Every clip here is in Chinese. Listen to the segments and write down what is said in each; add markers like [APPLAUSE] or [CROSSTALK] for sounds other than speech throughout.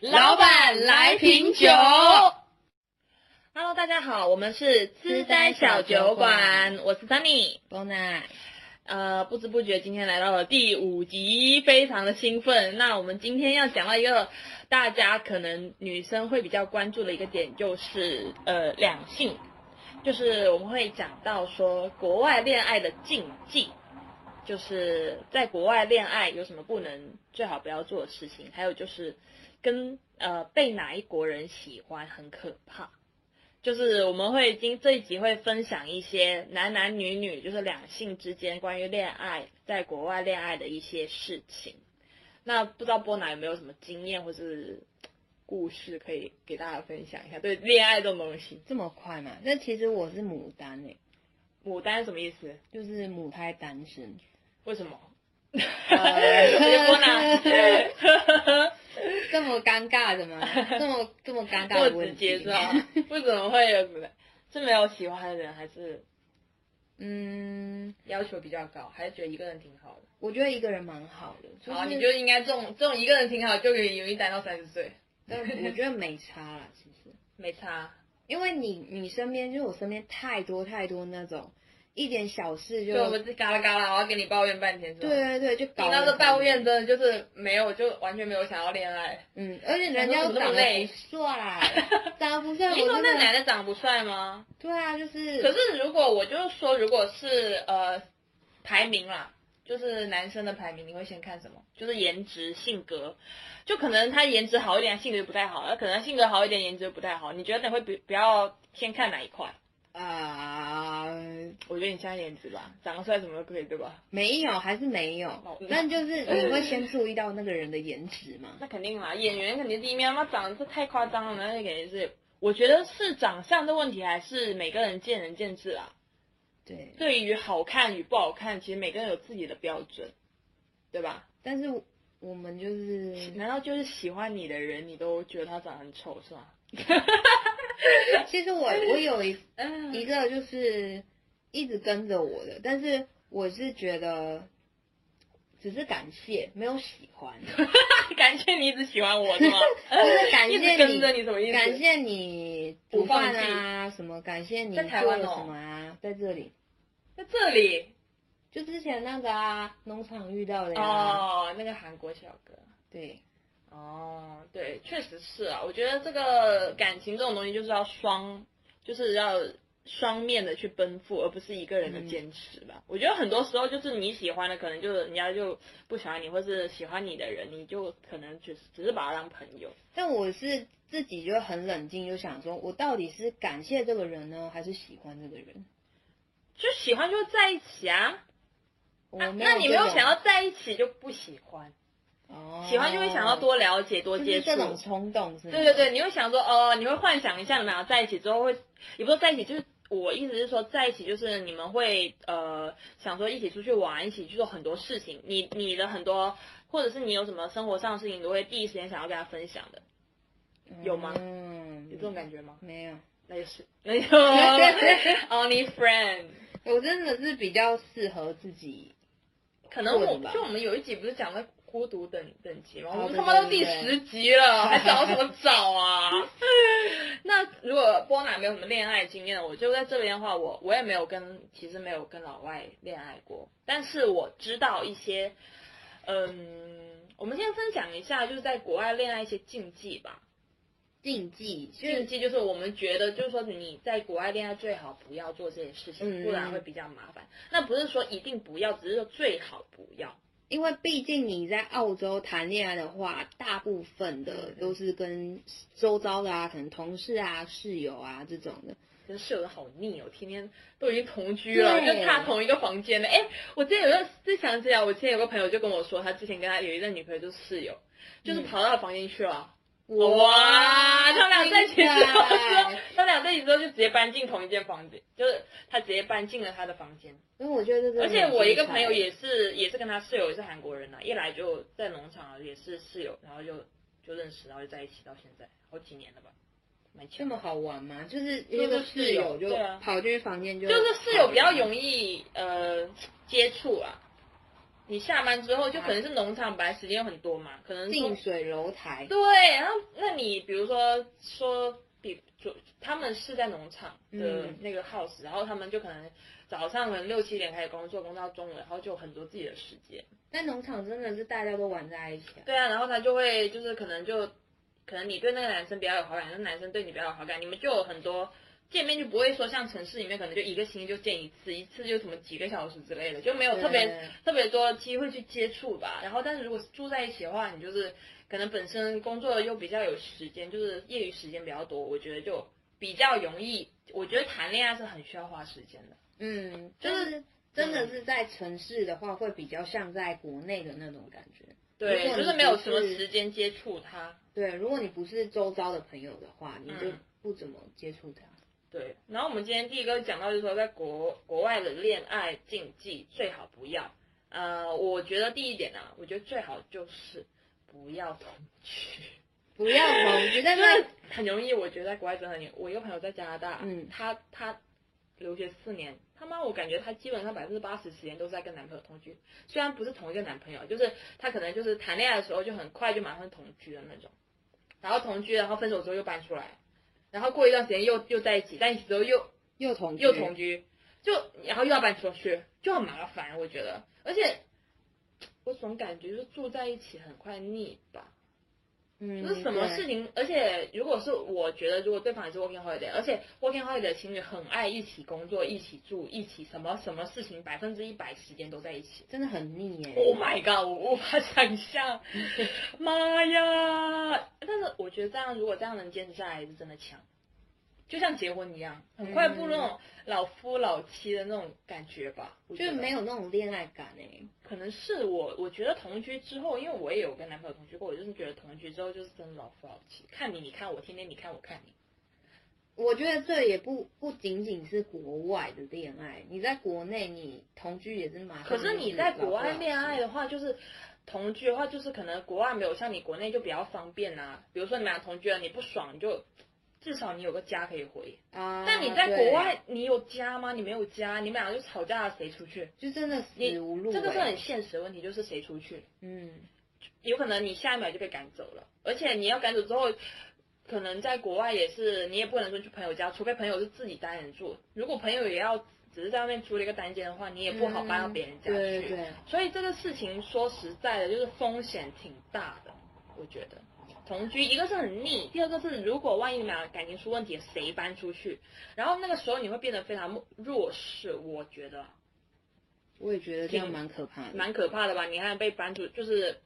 老板来瓶酒。Hello，大家好，我们是痴呆小酒馆，我是 Sunny。Bon a，呃，不知不觉今天来到了第五集，非常的兴奋。那我们今天要讲到一个大家可能女生会比较关注的一个点，就是呃两性，就是我们会讲到说国外恋爱的禁忌，就是在国外恋爱有什么不能最好不要做的事情，还有就是跟呃被哪一国人喜欢很可怕。就是我们会今这一集会分享一些男男女女，就是两性之间关于恋爱在国外恋爱的一些事情。那不知道波娜有没有什么经验或是故事可以给大家分享一下？对恋爱这种东西，这么快嘛？那其实我是牡丹诶、牡丹什么意思？就是母胎单身。为什么？[LAUGHS] 呃波娜 [LAUGHS] [LAUGHS] 这么尴尬的吗？[LAUGHS] 这么这么尴尬的问题接是吧？[LAUGHS] 为什么会有是没有喜欢的人，还是嗯，要求比较高，还是觉得一个人挺好的？我觉得一个人蛮好的，就好，是你就应该这种这种一个人挺好，就可以容易待到三十岁，但我觉得没差啦，其实，没差。因为你你身边就是我身边太多太多那种一点小事就就我们这嘎啦嘎啦，我要跟你抱怨半天，是吧？对对对，就搞听到得这抱怨，真的就是没有，就完全没有想要恋爱。嗯，而且人家长得帅，[LAUGHS] 长得不帅，你说那男的长不帅吗？对啊，就是可是如果我就是说，如果是呃排名啦，就是男生的排名，你会先看什么？就是颜值、性格，就可能他颜值好一点，性格就不太好；那可能性格好一点，颜值就不太好。你觉得你会比比较先看哪一块？啊、我觉得你现在颜值吧，长得帅什么都可以，对吧？没有，还是没有哦。但就是你会先注意到那个人的颜值嘛？那肯定啦，演员肯定第一面，他妈长得是太夸张了，那肯定是。我觉得是长相的问题，还是每个人见仁见智啦。对，对于好看与不好看，其实每个人有自己的标准，对吧？但是我们就是，难道就是喜欢你的人，你都觉得他长得很丑是吗？[LAUGHS] 其实我我有一嗯一个就是一直跟着我的，但是我是觉得只是感谢，没有喜欢，[LAUGHS] 感谢你一直喜欢我是吗？[LAUGHS] 就是感谢一直跟着你什么意思？感谢你煮饭啊，什么感谢你在台湾哦什么啊，在这里。在这里就之前那个啊，农场遇到的呀、哦，那个韩国小哥。对，哦，对，确实是啊。我觉得这个感情这种东西就是要双，就是要双面的去奔赴，而不是一个人的坚持吧。我觉得很多时候就是你喜欢的，可能就是人家就不喜欢你，或是喜欢你的人，你就可能只是只是把他当朋友。但我是自己就很冷静，就想说，我到底是感谢这个人呢，还是喜欢这个人？就喜欢就在一起啊，我那那你没有想要在一起就不喜欢，哦，喜欢就会想要多了解、多接触。就是这种冲动是吗？对对对，你会想说，哦，你会幻想一下你们俩在一起之后会，也不是说在一起，就是我意思是说在一起就是你们会呃想说一起出去玩，一起去做很多事情，你你的很多或者是你有什么生活上的事情，你都会第一时间想要跟他分享的，有吗嗯，有这种感觉吗？没有，那就是没有 only friend。我真的是比较适合自己。可能我吧就我们有一集不是讲那孤独等等级吗？我们他妈都第十集了，[LAUGHS] 还找什么找啊？[LAUGHS] 那如果波娜没有什么恋爱经验，我就在这边的话，我我也没有跟，其实没有跟老外恋爱过，但是我知道一些，嗯，我们先分享一下，就是在国外恋爱一些禁忌吧。禁忌，禁忌就是我们觉得，就是说你在国外恋爱最好不要做这些事情，嗯不然会比较麻烦。那不是说一定不要，只是说最好不要。因为毕竟你在澳洲谈恋爱的话，大部分的都是跟周遭的啊，可能同事啊、室友啊这种的。跟室友的好腻哦，天天都已经同居了，就差同一个房间了。哎，我之前有个，就想起来，我之前有个朋友就跟我说，他之前跟他有一任女朋友就是室友，就是跑到他房间去了。哇，他们俩在一起之后，他们俩在一起之后就直接搬进同一间房间，就是他直接搬进了他的房间。因为我觉得这而且我一个朋友也是，也是跟他室友也是韩国人啊，一来就在农场也是室友，然后就就认识，然后就在一起到现在好几年了吧。这么好玩吗？就是就是那个室友就跑进去房间就就是室友比较。容易呃接触啊，你下班之后就可能是农场，本来时间很多嘛，可能近水楼台。对，然后那你比如说说，比就他们是在农场的那个 house，然后他们就可能早上可能六七点开始工作，工作到中午，然后就很多自己的时间。那农场真的是大家都玩在一起。对啊，然后他就会就是可能就可能你对那个男生比较有好感，那男生对你比较有好感，你们就有很多。见面就不会说像城市里面可能就一个星期就见一次，一次就什么几个小时之类的，就没有特别特别多机会去接触吧。然后，但是如果住在一起的话，你就是可能本身工作又比较有时间，就是业余时间比较多，我觉得就比较容易。我觉得谈恋爱是很需要花时间的。嗯，就是真的是在城市的话，会比较像在国内的那种感觉。对，就是没有什么时间接触他。对，如果你不是周遭的朋友的话，你就不怎么接触他。对，然后我们今天第一个讲到就是说，在国国外的恋爱禁忌最好不要。呃，我觉得第一点呢，我觉得最好就是不要同居，不要同居，[LAUGHS] 但是很容易。我觉得在国外真的很，我一个朋友在加拿大，嗯，他他留学四年，他妈我感觉他基本上百分之八十时间都在跟男朋友同居，虽然不是同一个男朋友，就是他可能就是谈恋爱的时候就很快就马上同居的那种，然后同居，然后分手之后又搬出来。然后过一段时间又又在一起，在一起之后又又同又同居，就然后又要搬出去，就很麻烦，我觉得。而且我总感觉就是住在一起很快腻吧。嗯。就是什么事情，而且如果是我觉得，如果对方也是 working holiday，而且 working holiday 的情侣很爱一起工作、一起住、一起什么什么事情，百分之一百时间都在一起，真的很腻耶。Oh my god，我无法想象。[LAUGHS] 妈呀！但是我觉得这样，如果这样能坚持下来，是真的强。就像结婚一样，很快步入那种老夫老妻的那种感觉吧。就是没有那种恋爱感哎。可能是我，我觉得同居之后，因为我也有跟男朋友同居过，我就是觉得同居之后就是真的老夫老妻，看你，你看我，天天你看我看你。我觉得这也不不仅仅是国外的恋爱，你在国内你同居也是蛮。可是你在国外恋爱的话，就是。同居的话，就是可能国外没有像你国内就比较方便呐。比如说你们俩同居了，你不爽，你就至少你有个家可以回。啊。但你在国外，你有家吗？你没有家，你们俩就吵架了，谁出去？就真的死无路。这个是很现实的问题，就是谁出去？嗯。有可能你下一秒就被赶走了，而且你要赶走之后，可能在国外也是，你也不能说去朋友家，除非朋友是自己单人住。如果朋友也要。只是在外面租了一个单间的话，你也不好搬到别人家去。对。所以这个事情说实在的，就是风险挺大的。我觉得同居，一个是很腻，第二个是如果万一你们俩感情出问题，谁搬出去？然后那个时候你会变得非常弱势。我觉得。我也觉得这样蛮可怕的。蛮可怕的吧？你看被搬出，就是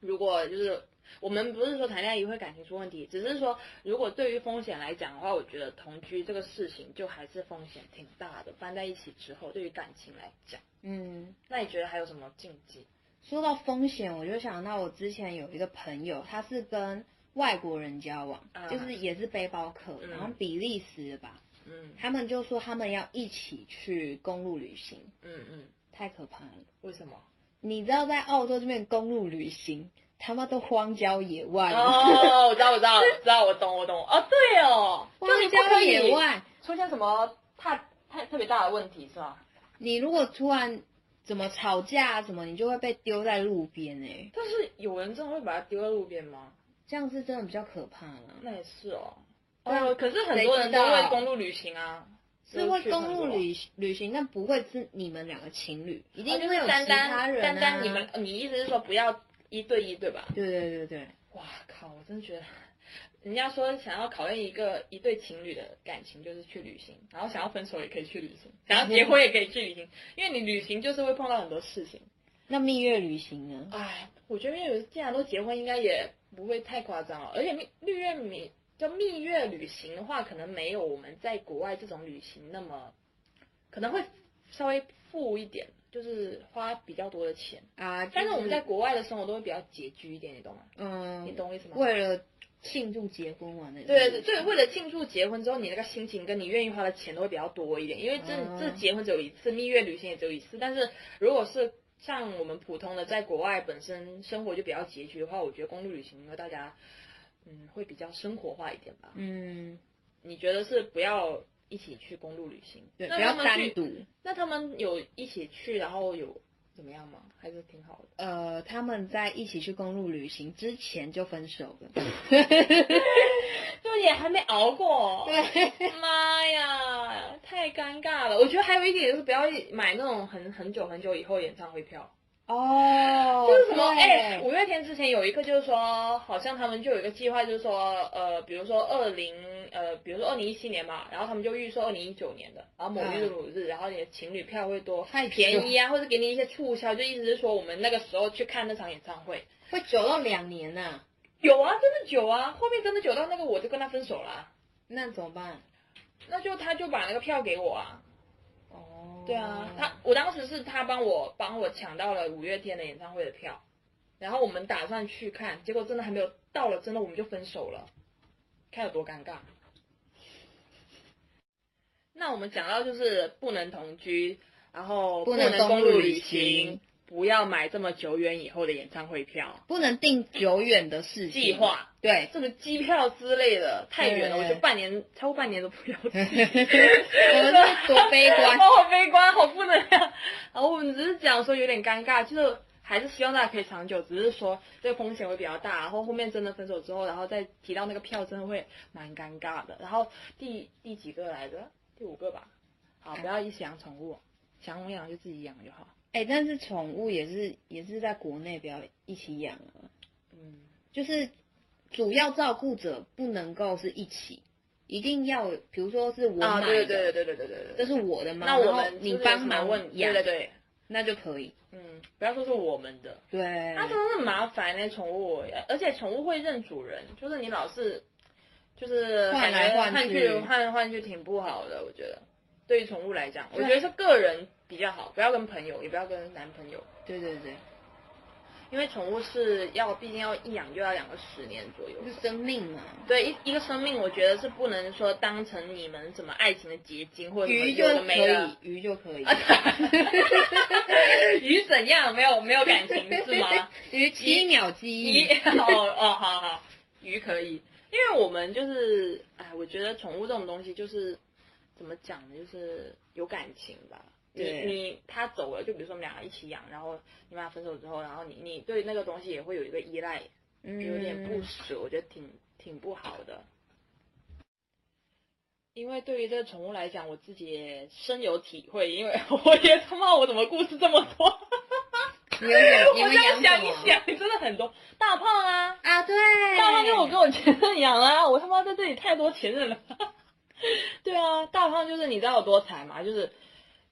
如果就是。我们不是说谈恋爱也会感情出问题，只是说如果对于风险来讲的话，我觉得同居这个事情就还是风险挺大的。搬在一起之后，对于感情来讲，嗯，那你觉得还有什么禁忌？说到风险，我就想到我之前有一个朋友，他是跟外国人交往，就是也是背包客，然后比利时吧，嗯，他们就说他们要一起去公路旅行，嗯嗯，太可怕了。为什么？你知道在澳洲这边公路旅行？他妈都荒郊野外哦，我知道，我知道，[LAUGHS] 知道，我懂，我懂。哦，对哦，荒郊野外出现什么太太特别大的问题是吧？你如果突然怎么吵架什么，你就会被丢在路边哎。但是有人真的会把它丢在路边吗？这样是真的比较可怕了。那也是哦。哦，可是很多人都会公路旅行啊，[LAUGHS] 是会公路旅旅行，但不会是你们两个情侣，一定会有其他人啊。单单你们，你意思是说不要？一对一对吧？对对对对。哇靠！我真的觉得，人家说想要考验一个一对情侣的感情，就是去旅行，然后想要分手也可以去旅行，想要结婚也可以去旅行，因为你旅行就是会碰到很多事情。那蜜月旅行呢？哎，我觉得蜜月既然都结婚，应该也不会太夸张了。而且蜜蜜月蜜叫蜜月旅行的话，可能没有我们在国外这种旅行那么，可能会稍微富一点。就是花比较多的钱啊，但是我们在国外的生活都会比较拮据一点，你懂吗？嗯，你懂我意思吗？为了庆祝结婚完的，对对对，为了庆祝结婚之后，你那个心情跟你愿意花的钱都会比较多一点，因为这这结婚只有一次，蜜月旅行也只有一次。但是如果是像我们普通的在国外本身生活就比较拮据的话，我觉得公路旅行因为大家嗯会比较生活化一点吧。嗯，你觉得是不要？一起去公路旅行，对，不要单独。那他们有一起去，然后有怎么样吗？还是挺好的。呃，他们在一起去公路旅行之前就分手了。就也还没熬过。对，妈呀，太尴尬了！我觉得还有一点就是不要买那种很很久很久以后演唱会票。哦，就是什么？对哎、五月天之前有一个，就是说，好像他们就有一个计划，就是说，呃，比如说二零，呃，比如说二零一七年嘛，然后他们就预售二零一九年的，然后某日某日，然后你的情侣票会多太便宜啊，或者给你一些促销，就意思是说我们那个时候去看那场演唱会。会久到两年呐、有啊，真的久啊，后面真的久到那个我就跟他分手了啊、那怎么办？那就他就把那个票给我啊。哦，对啊，他我当时是他帮我帮我抢到了五月天的演唱会的票，然后我们打算去看，结果真的还没有到了，真的我们就分手了，看有多尴尬。那我们讲到就是不能同居，然后不能能公路旅行，不要买这么久远以后的演唱会票。不能定久远的事情计划，对，这个机票之类的太远了，我觉得半年超过半年都不要去。[LAUGHS] 我们是多悲观好悲观，好不能量。然后我们只是讲说有点尴尬，就是还是希望大家可以长久，只是说这个风险会比较大。然后后面真的分手之后，然后再提到那个票，真的会蛮尴尬的。然后第第几个来着？第五个吧。好，不要一起养宠物，想养就自己养就好。哎，但是宠物也是也是在国内不要一起养啊，嗯，就是主要照顾者不能够是一起，一定要比如说是我买的，对对对对对对对对，这是我的猫，那我们你帮忙问养，对对对，那就可以，嗯，不要说是我们的，对，那真的是麻烦那，宠物，而且宠物会认主人，就是你老是就是换来换去换换去挺不好的，我觉得，对于宠物来讲，我觉得是个人。比较好，不要跟朋友，也不要跟男朋友，对对对，因为宠物是要，毕竟要一养就要养个十年左右。是生命嘛，对一一个生命，我觉得是不能说当成你们什么爱情的结晶或者什么鱼就有的可没的以，。鱼就可以，[LAUGHS] 鱼怎样？没有没有感情是吗？[LAUGHS] 鱼七秒记鱼忆，哦哦，好好，鱼可以，因为我们就是，哎，我觉得宠物这种东西就是怎么讲呢，就是有感情吧。你你他走了，就比如说我们两个一起养，然后你们俩分手之后，然后你你对那个东西也会有一个依赖，嗯有点不舍，我觉得挺挺不好的。因为对于这个宠物来讲，我自己也深有体会，因为 [LAUGHS] 我也他妈我怎么故事这么多？你有养，[LAUGHS] 你我们这样想一想，真的很多。大胖啊，啊？对，大胖跟我跟我前任养啊，我他妈在这里太多前任了。[LAUGHS] 对啊，大胖就是你知道有多惨吗？就是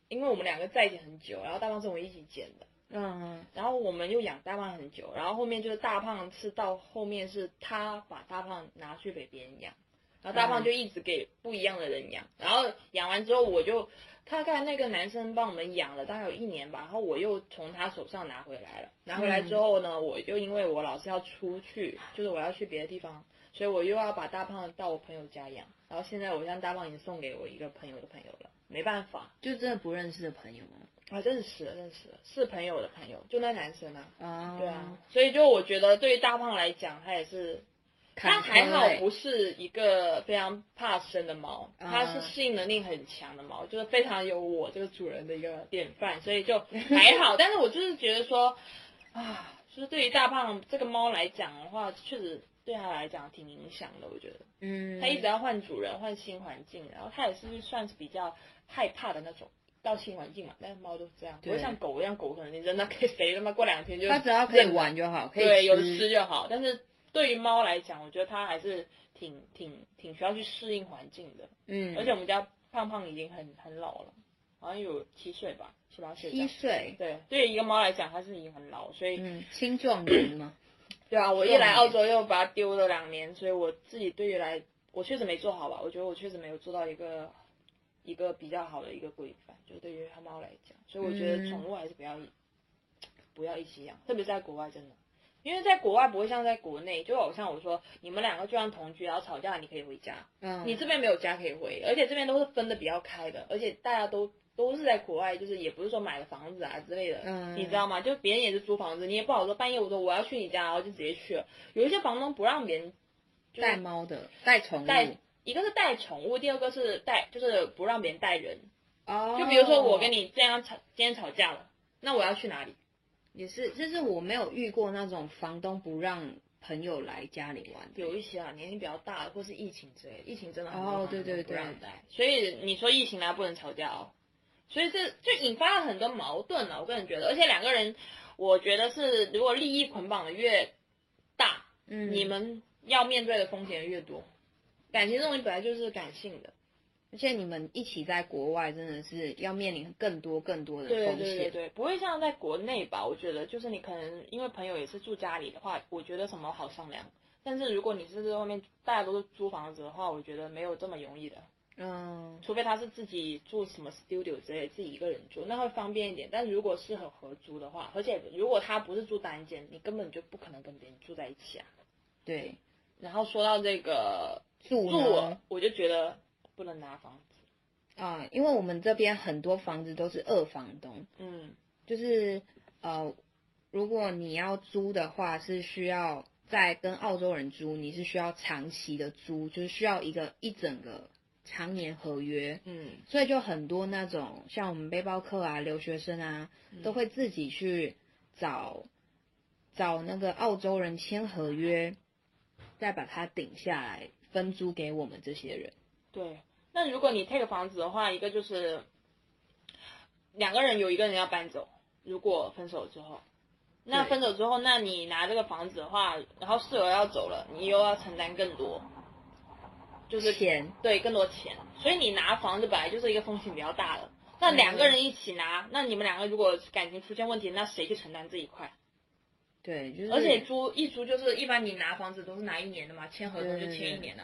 因为我们两个在一起很久，然后大胖是我们一起捡的，嗯，然后我们又养大胖很久，然后后面就是大胖是到后面是他把大胖拿去给别人养，然后大胖就一直给不一样的人养，然后养完之后我就大概那个男生帮我们养了大概有一年吧，然后我又从他手上拿回来了，拿回来之后呢，我就因为我老是要出去，就是我要去别的地方，所以我又要把大胖到我朋友家养，然后现在我将大胖已经送给我一个朋友的朋友了，没办法。就真的不认识的朋友吗？啊，认识了，认识了，是朋友的朋友，就那男生啊。啊，对啊，所以就我觉得对于大胖来讲，他也是，他还好欸不是一个非常怕生的猫，啊它是适应能力很强的猫，就是非常有我这个主人的一个典范，所以就 [LAUGHS] 还好。但是我就是觉得说，啊，就是对于大胖这个猫来讲的话，确实对他来讲挺影响的，我觉得。嗯，他一直要换主人、换新环境，然后他也是算是比较害怕的那种。到新环境嘛，但是猫都是这样，不会像狗一样，狗可能你扔它给谁他妈过两天就它只要可以玩就好，可以对，有的吃吃就好。但是对于猫来讲，我觉得它还是挺挺挺需要去适应环境的。嗯，而且我们家胖胖已经很很老了，好像有七岁吧，七八岁这七。岁，对，对于一个猫来讲，它是已经很老，所以、嗯，青壮年嘛，[CLEARS THROAT] 对啊，我一来澳洲又把它丢了两年，所以我自己对于来，我确实没做好吧，我觉得我确实没有做到一个一个比较好的一个规范，就对于它猫来讲，所以我觉得嗯宠物还是不要一、不要一起养，特别是在国外真的。因为在国外不会像在国内，就好像我说，你们两个就算同居，然后吵架，你可以回家，嗯，你这边没有家可以回，而且这边都是分的比较开的，而且大家都都是在国外，就是也不是说买了房子啊之类的，嗯你知道吗？就别人也是租房子，你也不好说半夜我说我要去你家，然后就直接去了。有一些房东不让别人就是带猫的，带宠物，带，一个是带宠物，第二个是带就是不让别人带人。哦，就比如说我跟你这样吵，今天吵架了，那我要去哪里？也是，就是我没有遇过那种房东不让朋友来家里玩。有一些啊，年龄比较大的，或是疫情之类的，疫情真的很对对东不让对带，所以你说疫情来不能吵架哦，所以这就引发了很多矛盾了。我个人觉得，而且两个人，我觉得是如果利益捆绑的越大，嗯你们要面对的风险越多。感情这东西本来就是感性的，而且你们一起在国外，真的是要面临更多更多的风险。对对对，不会像在国内吧？我觉得就是你可能因为朋友也是住家里的话，我觉得什么好商量。但是如果你是在外面大家都是租房子的话，我觉得没有这么容易的。嗯，除非他是自己住什么 studio 之类，自己一个人住，那会方便一点。但如果是很合租的话，而且如果他不是住单间，你根本就不可能跟别人住在一起啊。对，然后说到这个住住呢，我就觉得不能拿房子。啊、因为我们这边很多房子都是二房东，嗯，就是呃，如果你要租的话，是需要在跟澳洲人租，你是需要长期的租，就是需要一个一整个常年合约。嗯，所以就很多那种像我们背包客啊、留学生啊，都会自己去找找那个澳洲人签合约，再把它顶下来分租给我们这些人。对。那如果你 take 房子的话，一个就是两个人有一个人要搬走，如果分手之后，那分手之后，那你拿这个房子的话，然后室友要走了，你又要承担更多，就是钱，对更多钱，所以你拿房子本来就是一个风险比较大的。那两个人一起拿，那你们两个如果感情出现问题，那谁去承担这一块？对，就是而且租一租就是一般你拿房子都是拿一年的嘛，签合同就签一年的，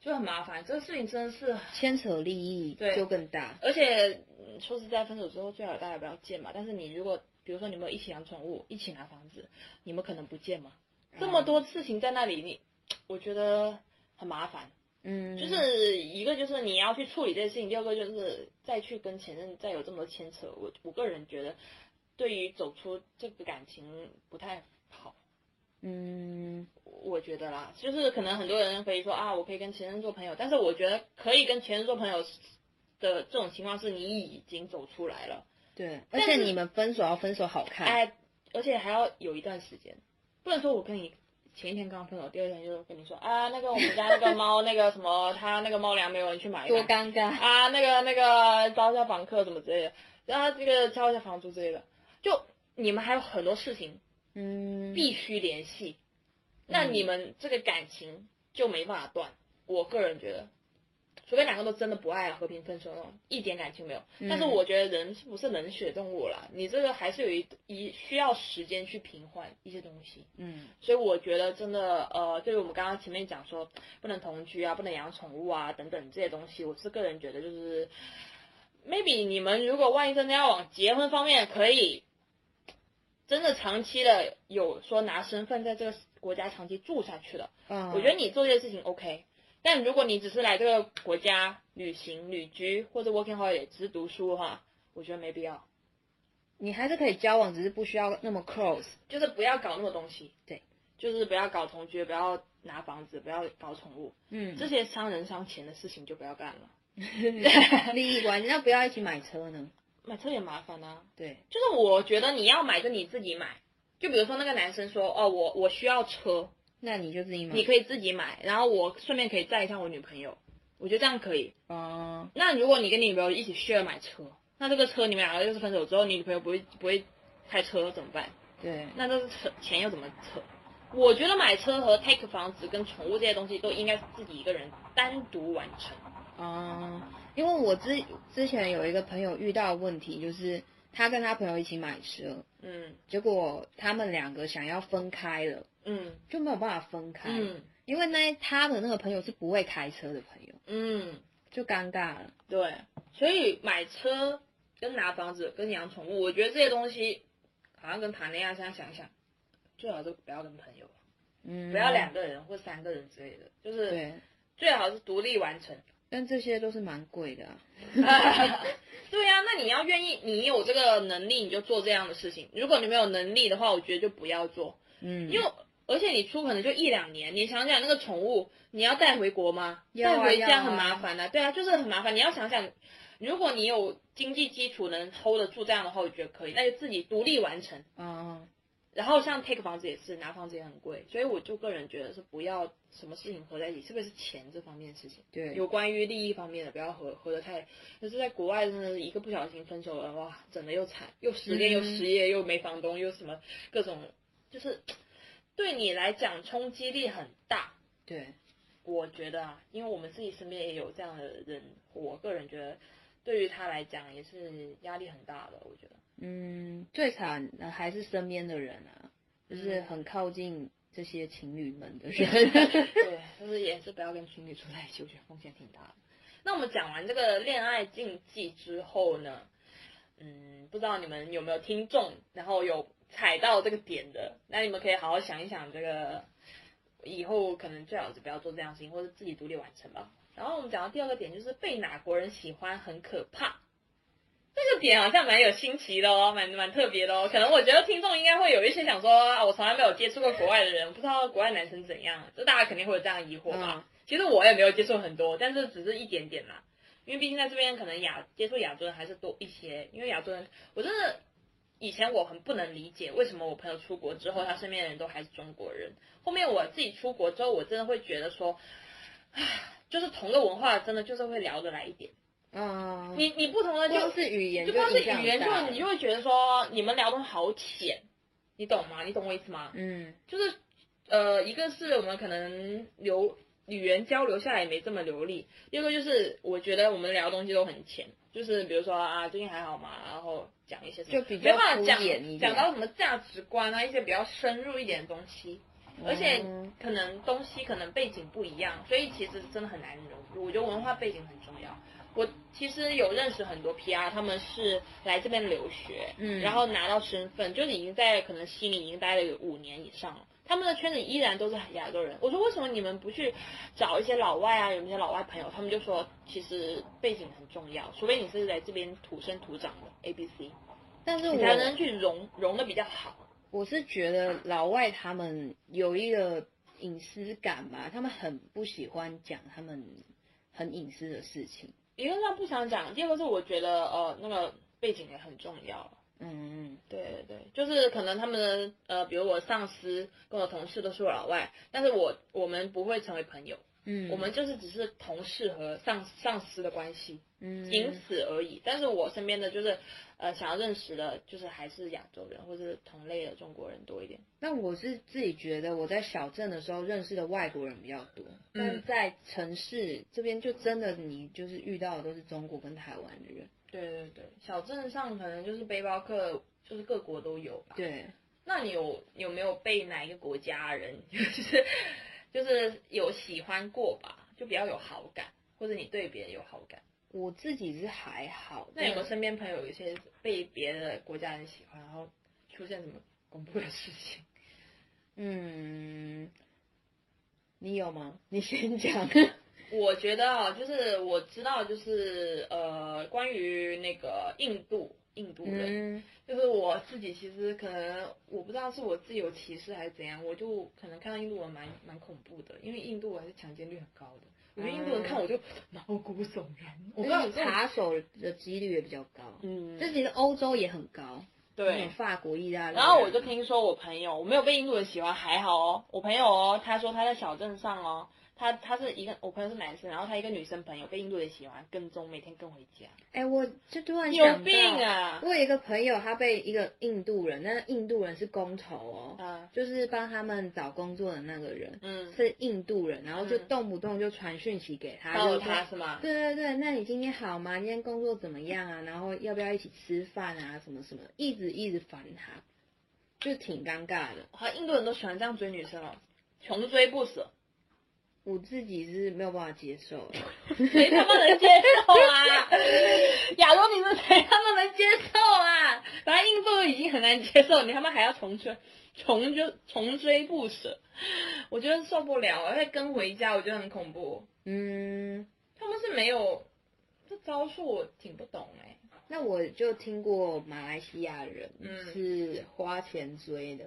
就很麻烦。这个事情真的是，牵扯利益对就更大。而且嗯说实在，分手之后最好大家不要见嘛。但是你如果比如说你们一起养宠物，一起拿房子，你们可能不见嘛。这么多事情在那里，你我觉得很麻烦。嗯，就是一个就是你要去处理这些事情，第二个就是再去跟前任再有这么多牵扯，我我个人觉得对于走出这个感情不太好。嗯，我觉得啦，就是可能很多人可以说啊，我可以跟前任做朋友，但是我觉得可以跟前任做朋友的这种情况是你已经走出来了，对，而且你们分手要分手好看。哎，而且还要有一段时间，不能说我跟你前一天刚分手，第二天就跟你说啊，那个我们家那个猫那个什么，它那个猫粮没有人去买，多尴尬。啊，那个那个招一下房客什么之类的，然后这个交一下房租之类的，就你们还有很多事情嗯，必须联系，那你们这个感情就没办法断。我个人觉得，除非两个都真的不爱了，和平分手那种，一点感情没有。嗯但是我觉得人是不是冷血动物啦？你这个还是有一一需要时间去平缓一些东西。嗯，所以我觉得真的，呃，对于我们刚刚前面讲说不能同居啊，不能养宠物啊等等这些东西，我是个人觉得就是，maybe 你们如果万一真的要往结婚方面，可以真的长期的有说拿身份在这个国家长期住下去的，嗯，我觉得你做这些事情 OK。但如果你只是来这个国家旅行、旅居或者 working holiday，只是读书的话，我觉得没必要，你还是可以交往，只是不需要那么 close。就是不要搞那么东西。对，就是不要搞同居，不要拿房子，不要搞宠物。嗯，这些伤人伤钱的事情就不要干了。[LAUGHS] 利益关系，那不要一起买车呢？买车也麻烦啊，对，就是我觉得你要买就你自己买。就比如说那个男生说，哦，我我需要车，那你就自己买。你可以自己买，然后我顺便可以载一下我女朋友，我觉得这样可以。嗯，那如果你跟你女朋友一起 share 买车，那这个车你们两个就是分手之后，你女朋友不会不会开车怎么办？对，那这是车钱又怎么扯？我觉得买车和 take 房子跟宠物这些东西都应该是自己一个人单独完成。哦，因为我之之前有一个朋友遇到的问题，就是他跟他朋友一起买车，嗯结果他们两个想要分开了，嗯就没有办法分开，嗯因为那他的那个朋友是不会开车的朋友，嗯，就尴尬了。对，所以买车跟拿房子跟养宠物，我觉得这些东西好像跟谈恋爱，现在想一想，最好都不要跟朋友，嗯，不要两个人或三个人之类的，就是对，最好是独立完成。但这些都是蛮贵的、啊。[LAUGHS] 对呀、那你要愿意，你有这个能力，你就做这样的事情。如果你没有能力的话，我觉得就不要做，嗯，因为而且你出可能就一两年，你想想那个宠物，你要带回国吗？啊带回家很麻烦的、对啊，就是很麻烦。你要想想，如果你有经济基础能 hold 得住这样的话，我觉得可以，那就自己独立完成。嗯，然后像 take 房子也是，拿房子也很贵，所以我就个人觉得是不要什么事情合在一起，特别是钱这方面的事情，对，有关于利益方面的不要合合得太。可是在国外真的是一个不小心分手了，哇，整的又惨，又失恋又嗯失业又没房东又什么各种，就是对你来讲冲击力很大。对，我觉得啊，因为我们自己身边也有这样的人，我个人觉得对于他来讲也是压力很大的。我觉得，嗯，最惨的还是身边的人啊，就是嗯很靠近这些情侣们的 [LAUGHS] 人。对，[LAUGHS] 就是也是不要跟情侣住在一起，我觉得风险挺大的。那我们讲完这个恋爱禁忌之后呢，嗯，不知道你们有没有听众，然后有踩到这个点的，那你们可以好好想一想，这个以后可能最好是不要做这样的事情，或者自己独立完成吧。然后我们讲到第二个点，就是被哪国人喜欢很可怕。这个点好像蛮有新奇的哦，蛮蛮特别的哦。可能我觉得听众应该会有一些想说啊，我从来没有接触过国外的人，不知道国外男生怎样，就大家肯定会有这样的疑惑吧。其实我也没有接触很多，但是只是一点点啦。因为毕竟在这边可能亚接触亚洲人还是多一些，因为亚洲人我真的以前我很不能理解为什么我朋友出国之后，他身边的人都还是中国人。后面我自己出国之后，我真的会觉得说，唉，就是同个文化，真的就是会聊得来一点。嗯，你你不同的就光是语言就光是影响语言大就你就会觉得说你们聊东西好浅，你懂吗？你懂我意思吗？嗯就是呃，一个是我们可能流语言交流下来也没这么流利，第二个就是我觉得我们聊的东西都很浅，就是比如说啊最近还好吗？然后讲一些什么就比较没办法讲敷衍一点讲到什么价值观啊，一些比较深入一点的东西。而且嗯可能东西可能背景不一样，所以其实真的很难融入。我觉得文化背景很重要。我其实有认识很多 PR，他们是来这边留学，嗯然后拿到身份，就是已经在可能悉尼已经待了有五年以上了。他们的圈子依然都是亚洲人。我说为什么你们不去找一些老外啊？有一些老外朋友，他们就说其实背景很重要，除非你是来这边土生土长的 A B C，但是我才能去融融的比较好。我是觉得老外他们有一个隐私感吧，他们很不喜欢讲他们很隐私的事情。一个是他不想讲，第二个是我觉得呃那个背景也很重要。嗯对对对，就是可能他们的呃，比如我上司跟我同事都是老外，但是我我们不会成为朋友，嗯，我们就是只是同事和上上司的关系，嗯仅此而已。但是我身边的就是呃想要认识的，就是还是亚洲人或者是同类的中国人多一点。那我是自己觉得我在小镇的时候认识的外国人比较多，但嗯在城市这边就真的你就是遇到的都是中国跟台湾的人。对对对，小镇上可能就是背包客，就是各国都有吧。对，那你有有没有被哪一个国家人 [LAUGHS] 就是就是有喜欢过吧？就比较有好感，或者你对别人有好感？我自己是还好，那有没有身边朋友有一些被别的国家人喜欢，然后出现什么恐怖的事情？[LAUGHS] 嗯，你有吗？你先讲。[LAUGHS] 我觉得啊，就是我知道，就是呃，关于那个印度印度人，嗯就是我自己其实可能我不知道是我自己有歧视还是怎样，我就可能看到印度人蛮蛮恐怖的，因为印度还是强奸率很高的。我觉得印度人看我就毛骨悚然。我不知道有这种查手的几率也比较高，嗯，这其实欧洲也很高，那对种。法国、意大利啊。然后我就听说我朋友，我没有被印度人喜欢，还好哦。我朋友哦，他说他在小镇上哦，他他是一个我朋友是男生，然后他一个女生朋友被印度人喜欢，跟踪每天跟回家，哎，我就突然有病！啊！我有一个朋友，他被一个印度人，那印度人是工头哦，啊，就是帮他们找工作的那个人嗯，是印度人，然后就嗯动不动就传讯息给他，到了就是说他是吗？对对对，那你今天好吗？今天工作怎么样啊？然后要不要一起吃饭啊？什么什么，一直一直烦他，就挺尴尬的。好像印度人都喜欢这样追女生哦，穷追不舍，我自己是没有办法接受的。[LAUGHS] 谁他妈能接受啊？[LAUGHS] 亚洲女生谁他妈能接受啊？反正印度已经很难接受，你他妈还要重追，重追重追不舍，我觉得受不了，而且跟回家我觉得很恐怖。嗯，他们是没有这招数，我挺不懂哎、那我就听过马来西亚人嗯是花钱追的，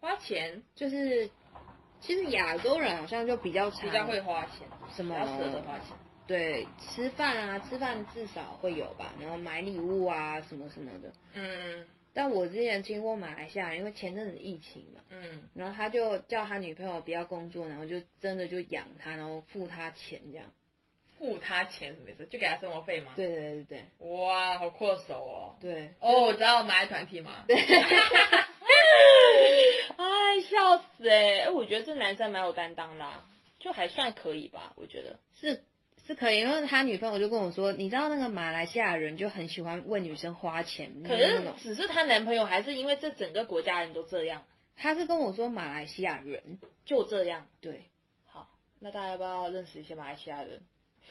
花钱就是其实亚洲人好像就比较常比较会花钱，什么比较舍得花钱。对，吃饭啊，吃饭至少会有吧，然后买礼物啊，什么什么的。嗯但我之前经过马来西亚，因为前阵子疫情嘛，嗯，然后他就叫他女朋友不要工作，然后就真的就养他，然后付他钱这样。付他钱什么意思？就给他生活费吗？对对对对哇，好阔手哦。对哦，我知道马来团体嘛。[LAUGHS] [LAUGHS] 哎，笑死哎、哎！我觉得这男生蛮有担当的啊、就还算可以吧，我觉得。是是可以，因为他女朋友就跟我说，你知道那个马来西亚人就很喜欢为女生花钱，可是。只是她男朋友，还是因为这整个国家人都这样，他是跟我说马来西亚人，就这样。对好，那大家要不要认识一些马来西亚人？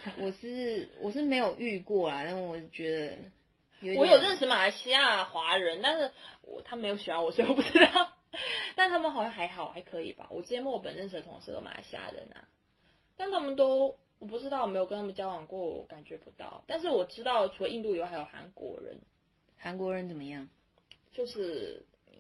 [LAUGHS] 我是我是没有遇过啦，但我觉得有我有认识马来西亚华人，但是我他没有喜欢我，所以我不知道。[LAUGHS] 但他们好像还好，还可以吧。我之前墨尔本认识的同事都马来西亚人啊，但他们都我不知道，我没有跟他们交往过，我感觉不到。但是我知道，除了印度以外，还有韩国人，韩国人怎么样？就是嗯，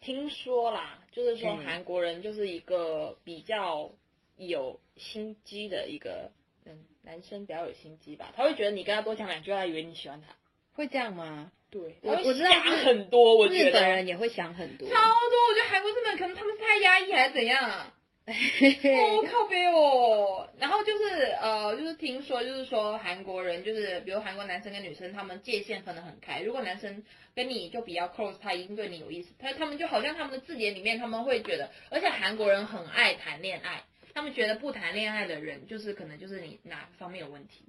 听说啦，就是说嗯韩国人就是一个比较有心机的一个嗯男生，比较有心机吧。他会觉得你跟他多讲两句话，他以为你喜欢他。会这样吗？对，我我知道想很多，我觉日本人也会想很多。超多，我觉得韩国日本可能他们是太压抑还是怎样？[LAUGHS] 哦，靠背哦。然后就是呃，就是听说，就是说韩国人就是，比如韩国男生跟女生，他们界限分得很开。如果男生跟你就比较 close，他一定对你有意思。他他们就好像他们的字典里面，他们会觉得，而且韩国人很爱谈恋爱，他们觉得不谈恋爱的人，就是可能就是你哪方面有问题，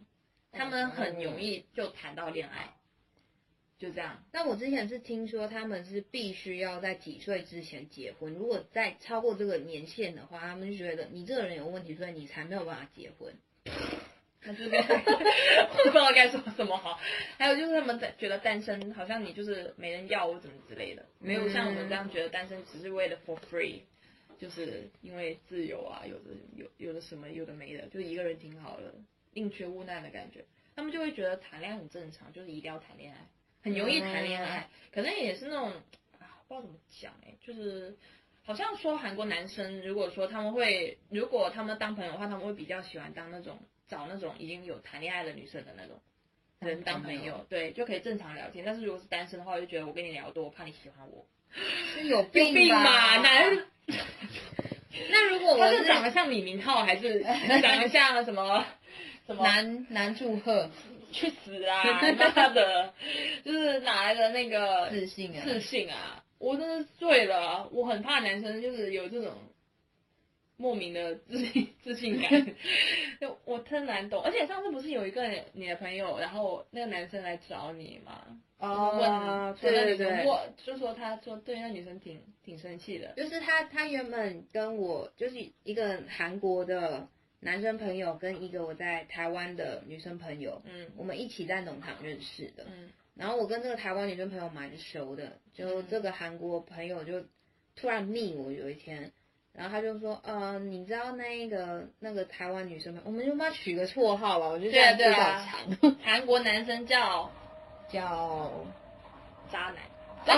他们很容易就谈到恋爱，就这样。但我之前是听说他们是必须要在几岁之前结婚，如果在超过这个年限的话，他们就觉得你这个人有问题，所以你才没有办法结婚。那就是 [LAUGHS] 我不知道该说什么好。还有就是他们在觉得单身好像你就是没人要或怎么之类的，没有像我们这样觉得单身只是为了 for free，就是因为自由啊，有的有有的什么有的没的，就一个人挺好的，宁缺毋滥的感觉。他们就会觉得谈恋爱很正常，就是一定要谈恋爱，很容易谈恋爱，可能也是那种啊，不知道怎么讲哎、就是。好像说韩国男生，如果说他们会，如果他们当朋友的话，他们会比较喜欢当那种找那种已经有谈恋爱的女生的那种人当朋友，对，就可以正常聊天。但是如果是单身的话，我就觉得我跟你聊多，我怕你喜欢我，有 [LAUGHS] 有病吧？吧？男，那如果我他是长得像李明浩，还是 [LAUGHS] 长得像什么什么？男男祝贺 [LAUGHS] 去死啊！[LAUGHS] 妈的，就是哪来的那个自信啊？自信啊！我真的是醉了，我很怕男生就是有这种莫名的自信 [LAUGHS] 自信感，就我特难懂。而且上次不是有一个你的朋友，然后那个男生来找你嘛，哦问，对对对，我就说他说对那女生挺挺生气的，就是他他原本跟我就是一个韩国的男生朋友，跟一个我在台湾的女生朋友，嗯。我们一起在农场认识的。嗯。然后我跟这个台湾女生朋友蛮熟的，就这个韩国朋友就突然密我有一天，然后他就说，呃，你知道那个那个台湾女生朋友，我们就帮他取个绰号吧，我就这样对啊对比较啊长，韩国男生叫？叫渣男，抠抠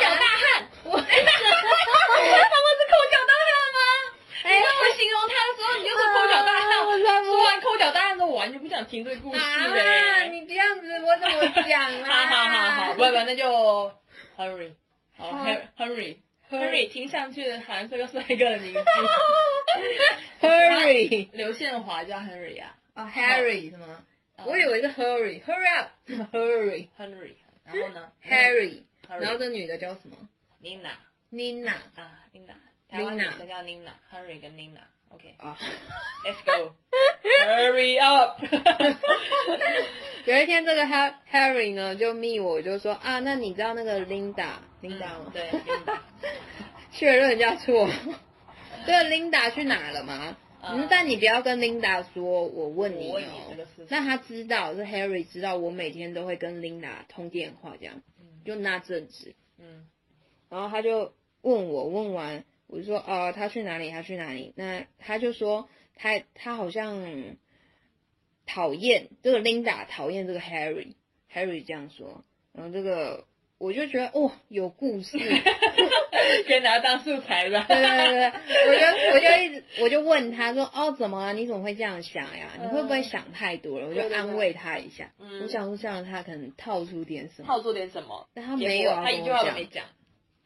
脚大汉，我 [LAUGHS] 他们是抠脚大汉吗？哎，我形容他你就是抠脚大汉。说完抠脚大汉我完全不想听这个故事啊，嘞。你这样子我怎么讲啊？好好好好，不不，那就 Henry，好好。Henry Henry，听上去好像是个帅哥的名字。[LAUGHS] Hurry 刘宪华叫 Henry 啊。啊，Harry 是吗？我以为是 Hurry，Hurry up，Hurry，Henry，[LAUGHS] 然后呢？Harry，然后这女的叫什么？Nina？Nina 啊，Nina，台湾女 Nina 生叫 Nina，Henry 跟 Nina，OK。啊。Let's go. Hurry up. [LAUGHS] 有一天，这个 Ha- Harry 呢就密我，就说啊，那你知道那个 Linda Linda 吗？对，Linda。[LAUGHS] 确认人家错。[LAUGHS] 这个 Linda 去哪了吗？嗯嗯，但你不要跟 Linda 说我问你哦。那他知道是 Harry 知道我每天都会跟 Linda 通电话这样，嗯就那阵子，嗯然后他就问我，问完我就说哦，他去哪里？他去哪里？那他就说他他好像讨厌这个 Linda，讨厌这个 Harry，Harry 这样说，然后这个我就觉得哦有故事，[LAUGHS] 可以拿当素材吧。对对对，我就我就一直我就问他说哦怎么了？你怎么会这样想呀？你会不会想太多了？我就安慰他一下，我想说这样他可能套出点什么，套出点什么，但他没有，他一句话都没讲。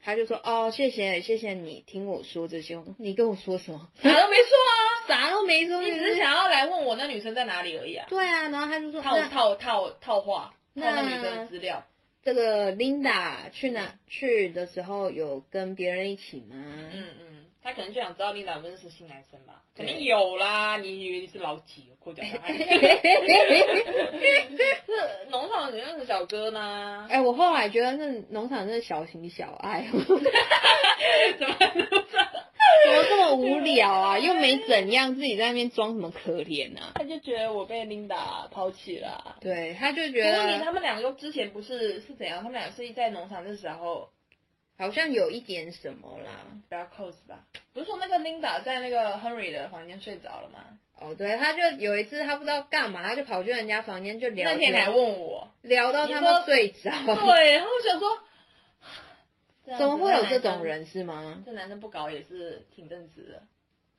他就说：“哦，谢谢，谢谢你听我说这些。你跟我说什么？[LAUGHS] 啥都没说啊，啥都没说。你只是想要来问我那女生在哪里而已啊。对啊，然后他就说套套套套话，套那女生的资料。这个 Linda 去哪去的时候有跟别人一起吗？嗯嗯。”他可能就想知道你有没有认识新男生吧？肯定有啦！你以为你是老几？扣掉他。[LAUGHS] 是农 [LAUGHS] 场怎认识小哥呢？哎，我后来觉得那农场真的小情小爱。[LAUGHS] 怎么 [LAUGHS] 怎么这么无聊啊？又没怎样，自己在那边装什么可怜啊？他就觉得我被 Linda 抛弃了。对，他就觉得。他们两个之前不是是怎样？他们俩是在农场的时候。好像有一点什么啦，不要 close 吧。不是说那个 Linda 在那个 Henry 的房间睡着了吗？哦，对，他就有一次他不知道干嘛，他就跑去人家房间就聊。那天还问我，聊到他们睡着。对，然后我想说，[LAUGHS] 怎么会有这种人是吗？这男生不搞也是挺正直的。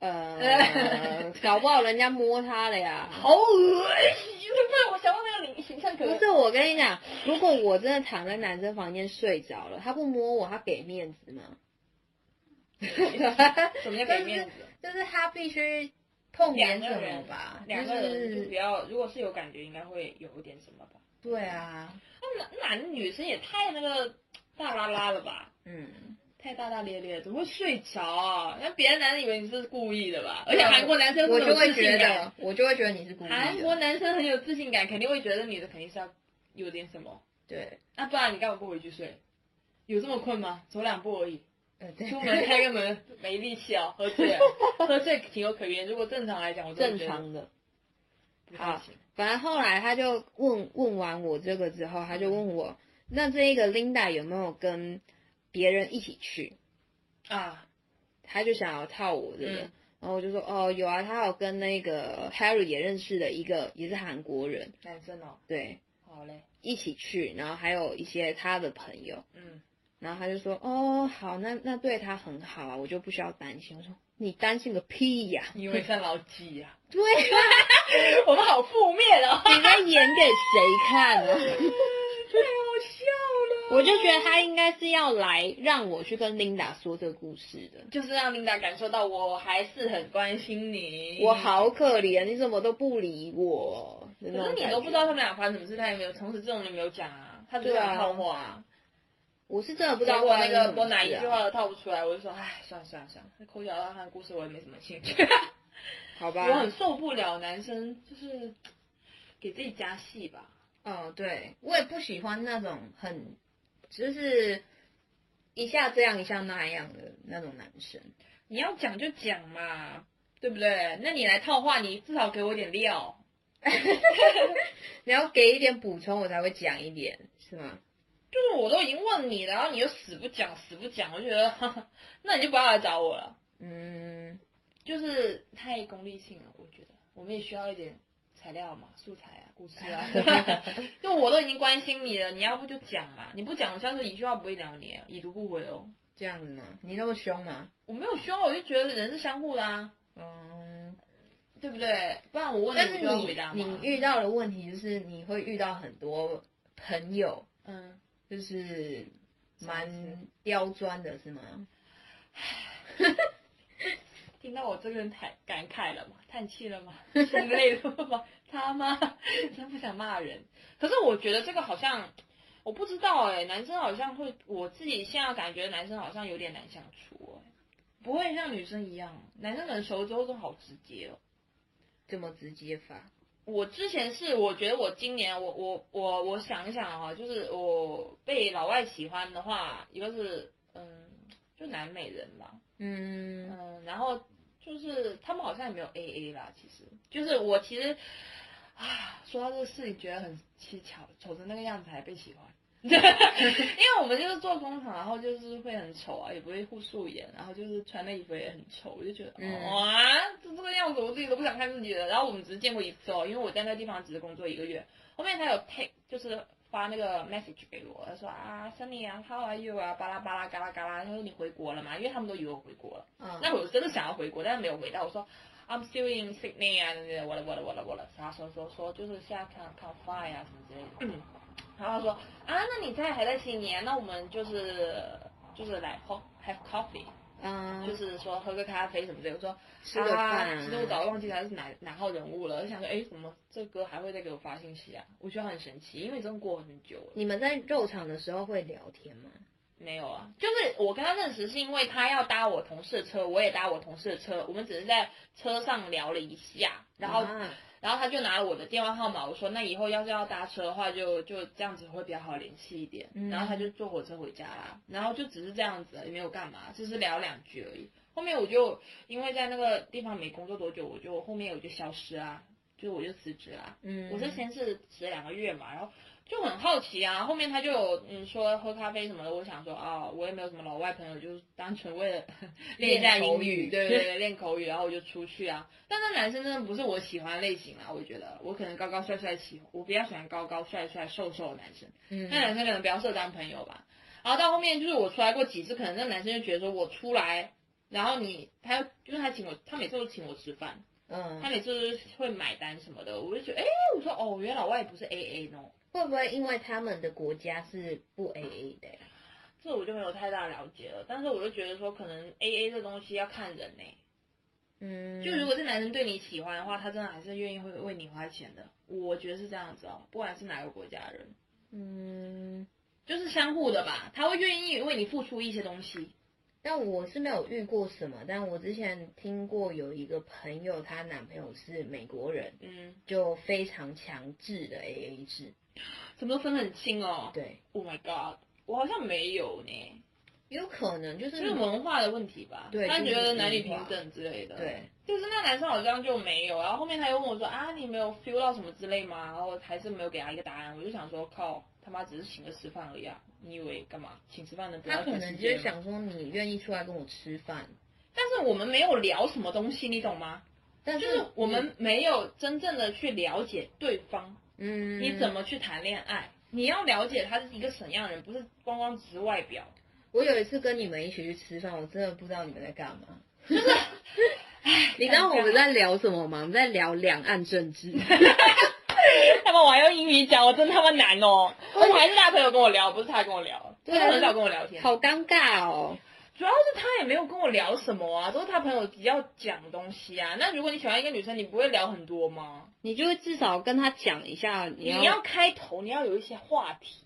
呃，[LAUGHS] 搞不好人家摸他了呀。好恶心！我想到那个形象，不是我跟你讲，如果我真的躺在男生房间睡着了，他不摸我，他给面子吗？[LAUGHS] 什么叫给面子？就是他必须碰点什么吧？两个人就比较，如果是有感觉，应该会有一点什么吧？对啊，那男男女生也太那个大拉拉了吧？嗯。太大大咧咧，怎么会睡着啊？那别的男生以为你是故意的吧？而且韩国男生我就会觉得，我就会觉得你是故意的。韩国男生很有自信感，肯定会觉得女的肯定是要有点什么。对，那不然你干嘛不回去睡？有这么困吗？走两步而已。出门开个门没力气哦，喝醉了，喝醉情有可原。如果正常来讲，我正常的。好，反正后来他就问问完我这个之后，他就问我，那这一个 Linda 有没有跟？别人一起去啊，他就想要套我这个，然后我就说哦有啊，他有跟那个 Harry 也认识的一个也是韩国人男生哦，对，好嘞，一起去，然后还有一些他的朋友，嗯，然后他就说哦好，那那对他很好啊，我就不需要担心。我说你担心个屁呀，因为像老几呀，[LAUGHS] 对，[LAUGHS] 我们好负面哦，你在演给谁看 [LAUGHS] 呢？我就觉得他应该是要来让我去跟 Linda 说这个故事的，就是让 Linda 感受到我还是很关心你。我好可怜，你怎么都不理我？可是你都不知道他们俩发生什么事，他也没有，从此这种也没有讲啊，他只是套话。我是真的不知道。我那个我哪一句话都套不出来，我就说，唉，算了算了算了，抠脚大汉的故事我也没什么兴趣。好吧。我很受不了男生就是给自己加戏吧。嗯，对，我也不喜欢那种很。就是一下这样一下那样的那种男生，你要讲就讲嘛，对不对？那你来套话，你至少给我点料，[LAUGHS] 你要给一点补充，我才会讲一点，是吗？就是我都已经问你了，然后你又死不讲，死不讲，我觉得，[LAUGHS] 那你就不要来找我了。嗯，就是太功利性了，我觉得我们也需要一点材料嘛，素材啊。故事啊，[LAUGHS] [LAUGHS] 就我都已经关心你了，你要不就讲嘛，你不讲，我下次一句话不会聊你，已读不回哦。这样子吗？你那么凶吗？我没有凶，我就觉得人是相互的啊，嗯，对不对？不然我问你，你遇到的问题就是你会遇到很多朋友，嗯，就是蛮刁钻的，是吗？[LAUGHS] 听到我这个人太感慨了吗？叹气了吗？心累了吗？[LAUGHS] 他妈？真不想骂人。可是我觉得这个好像，我不知道哎，男生好像会，我自己现在感觉男生好像有点难相处哎，不会像女生一样，男生很熟之后都好直接哦。怎么直接法？我之前是，我觉得我今年，我我我我想一想啊，就是我被老外喜欢的话，一个是嗯，就南美人吧，嗯。嗯，然后就是他们好像也没有 A A 啦，其实。就是我其实。啊，说到这个事情，觉得很蹊跷，丑成那个样子还被喜欢，[LAUGHS] 因为我们就是做工厂，然后就是会很丑啊，也不会护素颜，然后就是穿的衣服也很丑，我就觉得哇，就这个样子，我自己都不想看自己了。然后我们只是见过一次哦，因为我在那个地方只是工作一个月，后面他有配，就是发那个 message 给我，他说啊，Sunny 啊，How are you 啊，巴拉巴拉嘎啦嘎啦，他说你回国了吗？因为他们都以为我回国了。嗯，那我真的想要回国，但是没有回到。我说 I'm still in Sydney 啊，我了我了我了我了。他说说说就是现在看看 fly 啊什么之类的。[LAUGHS] 嗯，然后他说啊，那你在还在悉尼啊？那我们就是就是来 have have coffee，嗯，就是说喝个咖啡什么的。我说吃个饭啊，其实我早就忘记他是哪哪号人物了。我想说，哎，怎么这哥还会再给我发信息啊？我觉得很神奇，因为真的过很久了。你们在肉场的时候会聊天吗？没有啊，就是我跟他认识是因为他要搭我同事的车，我也搭我同事的车，我们只是在车上聊了一下，然后、啊然后他就拿了我的电话号码，我说那以后要是要搭车的话就，就这样子会比较好联系一点。嗯然后他就坐火车回家啦，然后就只是这样子，也没有干嘛，就是聊两句而已。后面我就因为在那个地方没工作多久，我就后面我就消失啊，就我就辞职啦。嗯，我是先是辞了两个月嘛，然后就很好奇啊，后面他就有嗯说喝咖啡什么的，我想说啊、我也没有什么老外朋友，就是单纯为了 [LAUGHS] 练一下英语，练口语对对对，[LAUGHS] 练口语，然后我就出去啊。但那男生真的不是我喜欢的类型啊，我觉得我可能高高帅帅喜，我比较喜欢高高帅帅瘦瘦的男生，嗯，那男生可能比较适合当朋友吧。然后到后面就是我出来过几次，可能那男生就觉得说我出来，然后你他就是他请我，他每次都请我吃饭，嗯他，每次都是会买单什么的，我就觉得，哎、我说哦，原来老外不是 A A 呢，会不会因为他们的国家是不 A A 的呀？这我就没有太大了解了。但是我就觉得说，可能 A A 这东西要看人呢、嗯，就如果这男生对你喜欢的话，他真的还是愿意会为你花钱的。我觉得是这样子哦，不管是哪个国家的人，嗯，就是相互的吧，他会愿意为你付出一些东西。但我是没有遇过什么，但我之前听过有一个朋友，她男朋友是美国人，嗯，就非常强制的 A A 制，什么都分得很清哦。对，Oh my god，我好像没有呢，有可能就是就是文化的问题吧？他对就是觉得男女平等之类的。对，就是那男生好像就没有，然后后面他又问我说啊，你没有 feel 到什么之类吗？然后还是没有给他一个答案，我就想说靠，他妈只是请个吃饭而已啊，你以为干嘛？请吃饭的他可能就是想说你愿意出来跟我吃饭，但是我们没有聊什么东西，你懂吗？但就是我们没有真正的去了解对方，嗯，你怎么去谈恋爱？你要了解他是一个什么样的人，不是光光只是外表。我有一次跟你们一起去吃饭，我真的不知道你们在干嘛。[LAUGHS] 唉你知道我们在聊什么吗？我们在聊两岸政治。[LAUGHS] 他们我还用英语讲，我真他妈难哦！而且还是他朋友跟我聊，不是他跟我聊，他很少跟我聊天。好尴尬哦。主要是他也没有跟我聊什么啊，都是他朋友比较讲东西啊。那如果你喜欢一个女生，你不会聊很多吗？你就会至少跟他讲一下，你要你要开头，你要有一些话题，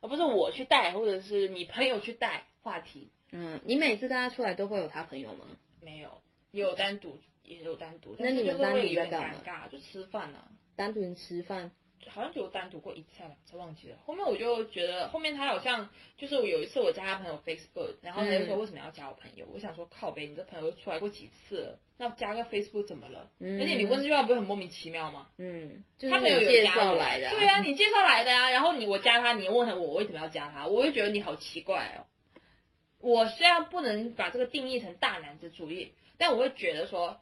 而不是我去带，或者是你朋友去带话题。嗯，你每次跟他出来都会有他朋友吗？没有，也有单独，也有单独。那你们但是就是会单独在干嘛尴尬，就吃饭啊。单独吃饭，好像只有单独过一次还两次，忘记了。后面我就觉得，后面他好像就是我有一次我加他朋友 Facebook，然后他就说嗯为什么要加我朋友？我想说靠呗，你这朋友出来过几次了，那加个 Facebook 怎么了？嗯而且你问这句话不是很莫名其妙吗？嗯，就是他朋友你介有加我绍来的、对啊，，你介绍来的啊，然后你我加他，你问我为什么要加他，我就觉得你好奇怪哦。我虽然不能把这个定义成大男子主义，但我会觉得说，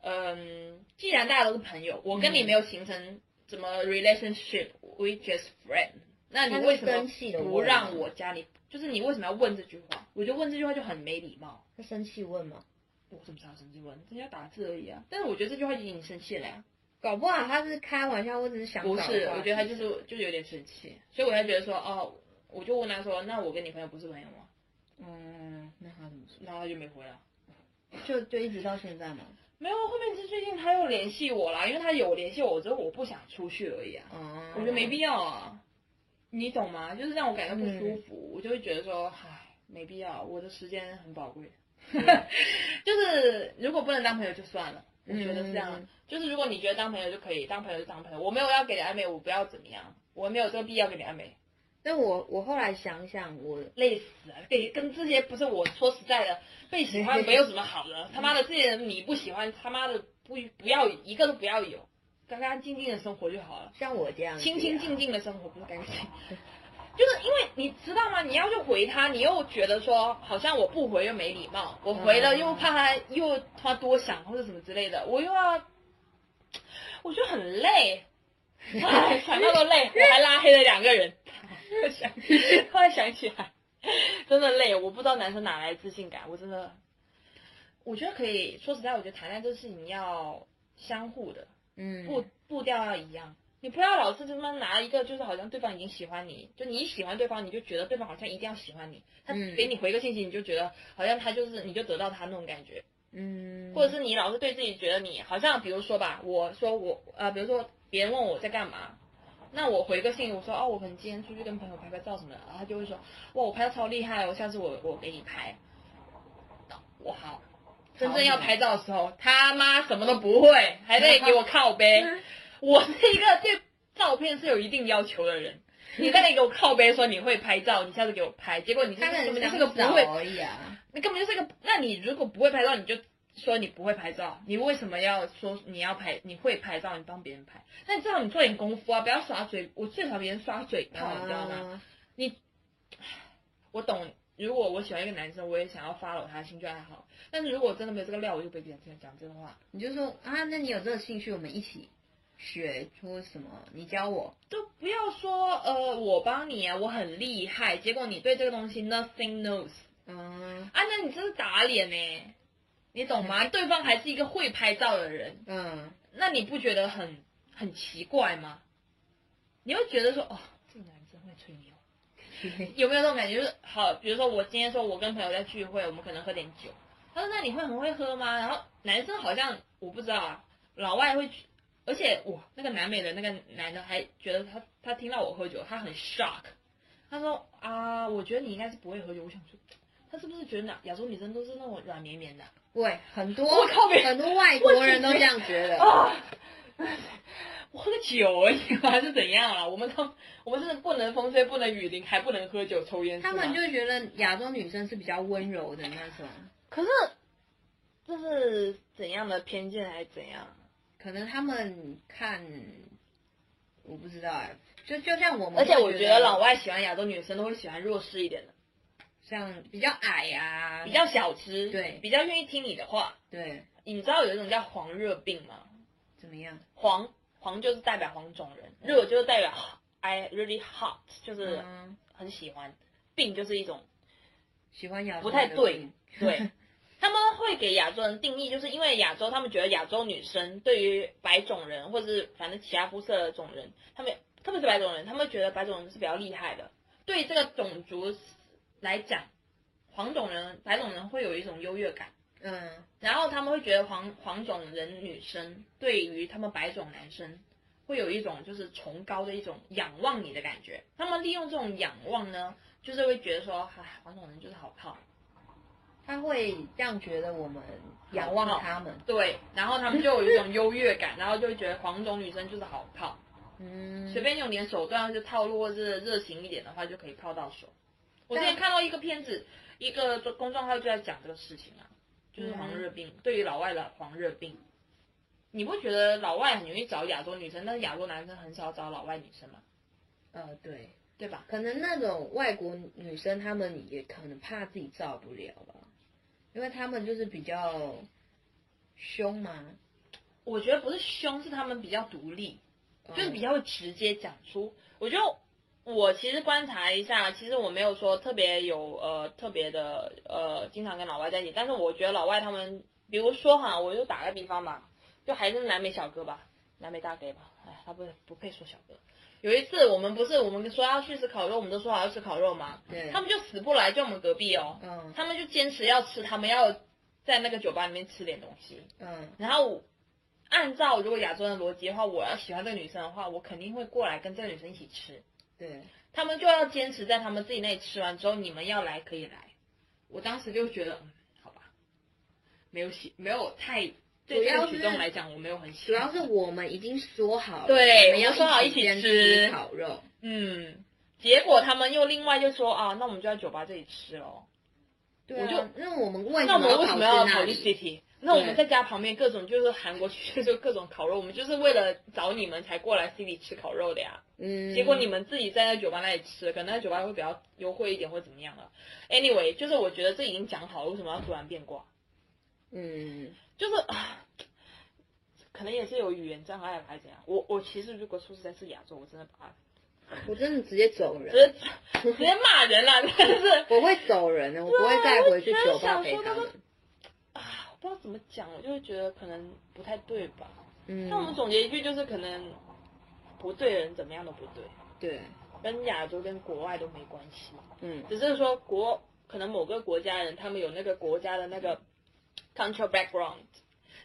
嗯，既然大家都是朋友，我跟你嗯没有形成什么 relationship，we just friend，那你为什么不让我加你？就是你为什么要问这句话？我就问这句话就很没礼貌。他生气问吗？我怎么知道生气问？人家打字而已啊。但是我觉得这句话已经生气了呀。搞不好他是开玩笑，或者是想不是，我觉得他就是就是有点生气，所以我才觉得说，哦，我就问他说，那我跟你朋友不是朋友吗？嗯，那他怎么说？然后他就没回了。就就一直到现在吗？没有，后面是最近他又联系我啦，因为他有联系我，只是我不想出去而已啊。哦，我觉得没必要啊，你懂吗？就是让我感到不舒服，我就会觉得说，唉，没必要，我的时间很宝贵。[LAUGHS] 就是如果不能当朋友就算了，我觉得是这样。嗯就是如果你觉得当朋友就可以，当朋友就当朋友，我没有要给你暧昧，我不要怎么样，我没有这个必要给你暧昧。但我我后来想想，我累死了，跟跟这些不是我说实在的，被喜欢没有什么好的，他妈的这些人你不喜欢，他妈的不不要一个都不要有，干干净净的生活就好了，像我这样啊清清静静的生活不是干净，[LAUGHS] 就是因为你知道吗？你要去回他，你又觉得说好像我不回又没礼貌，我回了嗯又怕他又他多想或者什么之类的，我又要，我觉得很累。[LAUGHS] 哎，想到都累，我还拉黑了两个人。想，突然想起来，真的累。我不知道男生哪来自信感，我真的，我觉得可以说实在，我觉得谈恋爱这事情要相互的，嗯，步步调要一样。你不要老是他妈拿一个，就是好像对方已经喜欢你，就你喜欢对方，你就觉得对方好像一定要喜欢你。他嗯给你回个信息，你就觉得好像他就是你就得到他那种感觉。嗯，或者是你老是对自己觉得你好像，比如说吧，我说我呃，比如说别人问我在干嘛，那我回个信，我说哦，我可能今天出去跟朋友拍拍照什么的，然后他就会说哇，我拍的超厉害我，下次我我给你拍。我好，真正要拍照的时候，他妈什么都不会，还在给我靠背。我是一个对照片是有一定要求的人，你在那给我靠背说你会拍照，你下次给我拍，结果你就是根本就是想个不会找而已啊。你根本就是个，那你如果不会拍照，你就说你不会拍照，你为什么要说你要拍？你会拍照，你帮别人拍，那你至少你做点功夫啊，不要耍嘴。我最讨厌别人耍嘴炮，你知道吗？你我懂，如果我喜欢一个男生，我也想要 follow 他的兴趣爱好，但是如果真的没有这个料，我就不会讲讲讲这个话，你就说啊，那你有这个兴趣，我们一起学，或什么，你教我。都不要说呃我帮你啊，我很厉害，结果你对这个东西 nothing knows 嗯啊，那你这是打脸呢、你懂吗？对方还是一个会拍照的人，嗯，那你不觉得很很奇怪吗？你会觉得说，哦，这个男生会吹牛，[LAUGHS] 有没有这种感觉？就是好，比如说我今天说我跟朋友在聚会，我们可能喝点酒，他说那你会很会喝吗？然后男生好像我不知道啊，老外会，而且哇，那个南美的那个男的还觉得他他听到我喝酒，他很 shock，他说啊，我觉得你应该是不会喝酒。我想说，他是不是觉得亚亚洲女生都是那种软绵绵的啊？对，很多我靠很多外国人都这样觉得。啊，[LAUGHS] 我喝个酒而已还，是怎样啊？我们都我们是不能风吹，不能雨淋，还不能喝酒抽烟。他们就觉得亚洲女生是比较温柔的那种，可是这是怎样的偏见还是怎样？可能他们看，我不知道哎，就就像我们，而且我觉得老外喜欢亚洲女生都会喜欢弱势一点的，像比较矮啊，比较小只，对比较愿意听你的话。对，你知道有一种叫黄热病吗？怎么样？黄黄就是代表黄种人，热就是代表 I really hot，就是嗯，很喜欢。病就是一种喜欢亚洲不太对对，[LAUGHS] 他们会给亚洲人定义，就是因为亚洲，他们觉得亚洲女生对于白种人或者是反正其他肤色的种人，他们特别是白种人，他们觉得白种人是比较厉害的。对于这个种族来讲，黄种人、白种人会有一种优越感，嗯然后他们会觉得黄黄种人女生对于他们白种男生会有一种就是崇高的一种仰望你的感觉。他们利用这种仰望呢，就是会觉得说，哎，黄种人就是好靠。他会这样觉得我们仰望他们，对，然后他们就有一种优越感，然后就会觉得黄种女生就是好泡，嗯，随便用点手段或是套路，或是热情一点的话，就可以泡到手。我之前看到一个片子，一个公众号就在讲这个事情啊，就是黄热病，对于老外的黄热病，你不觉得老外很容易找亚洲女生，但是亚洲男生很少找老外女生吗？呃对，对吧？可能那种外国女生，她们也可能怕自己照不了吧，因为她们就是比较凶嘛，我觉得不是凶，是他们比较独立，就是比较较会直接讲出。我觉得我其实观察一下，其实我没有说特别有呃特别的呃经常跟老外在一起，但是我觉得老外他们，比如说哈，我就打个比方吧，就还是南美小哥吧，南美大哥吧，哎，他不不配说小哥。有一次我们不是我们说要去吃烤肉，我们都说好要吃烤肉嘛？对，他们就死不来，就我们隔壁哦，嗯他们就坚持要吃，他们要在那个酒吧里面吃点东西。嗯然后按照如果亚洲人的逻辑的话，我要喜欢这个女生的话，我肯定会过来跟这个女生一起吃。对，他们就要坚持在他们自己那里吃完之后，你们要来可以来。我当时就觉得，嗯，好吧，没有喜，没有太对这个主要是举动来讲，我没有很喜主。要是我们已经说好了，对我们要说好一起吃烤肉，嗯，结果他们又另外就说啊，那我们就在酒吧这里吃喽。对啊我就那我们为那我们为什么要跑跑去？City？那我们在家旁边各种就是韩国去就各种烤肉，我们就是为了找你们才过来 City 吃烤肉的呀。嗯，结果你们自己在那酒吧那里吃，可能那酒吧会比较优惠一点或怎么样了。Anyway，就是我觉得这已经讲好了，为什么要突然变卦？嗯就是啊，可可能也是有语言障碍还是怎样。我我其实如果说实在是亚洲，我真的把我真的直接走直人，接直接骂人了，真的是我会走人的，我不会再回去酒吧陪他们怎么讲，我就会觉得可能不太对吧。嗯，那我们总结一句就是，可能不对的人怎么样都不对，对，跟亚洲跟国外都没关系，嗯。只是说国可能某个国家人他们有那个国家的那个 cultural background，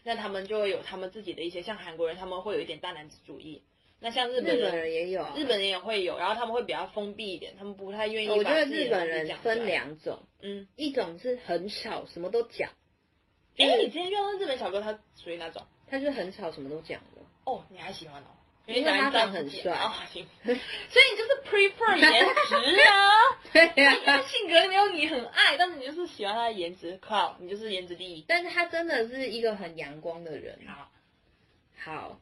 那他们就会有他们自己的一些，像韩国人他们会有一点大男子主义，那像日日本本人。也有啊，日本人也会有，然后他们会比较封闭一点，他们不太愿意。我觉得日本人分，两种，嗯，一种是很少，什么都讲，哎、你今天遇到的日本小哥，他属于哪种？他是很吵，什么都讲的。哦，你还喜欢哦？因为他长很帅哦，行，[LAUGHS] 所以你就是 prefer 颜值啊。[LAUGHS] 对你呀、的性格里面有你很爱，但是你就是喜欢他的颜值，靠，你就是颜值第一。但是他真的是一个很阳光的人。好，好，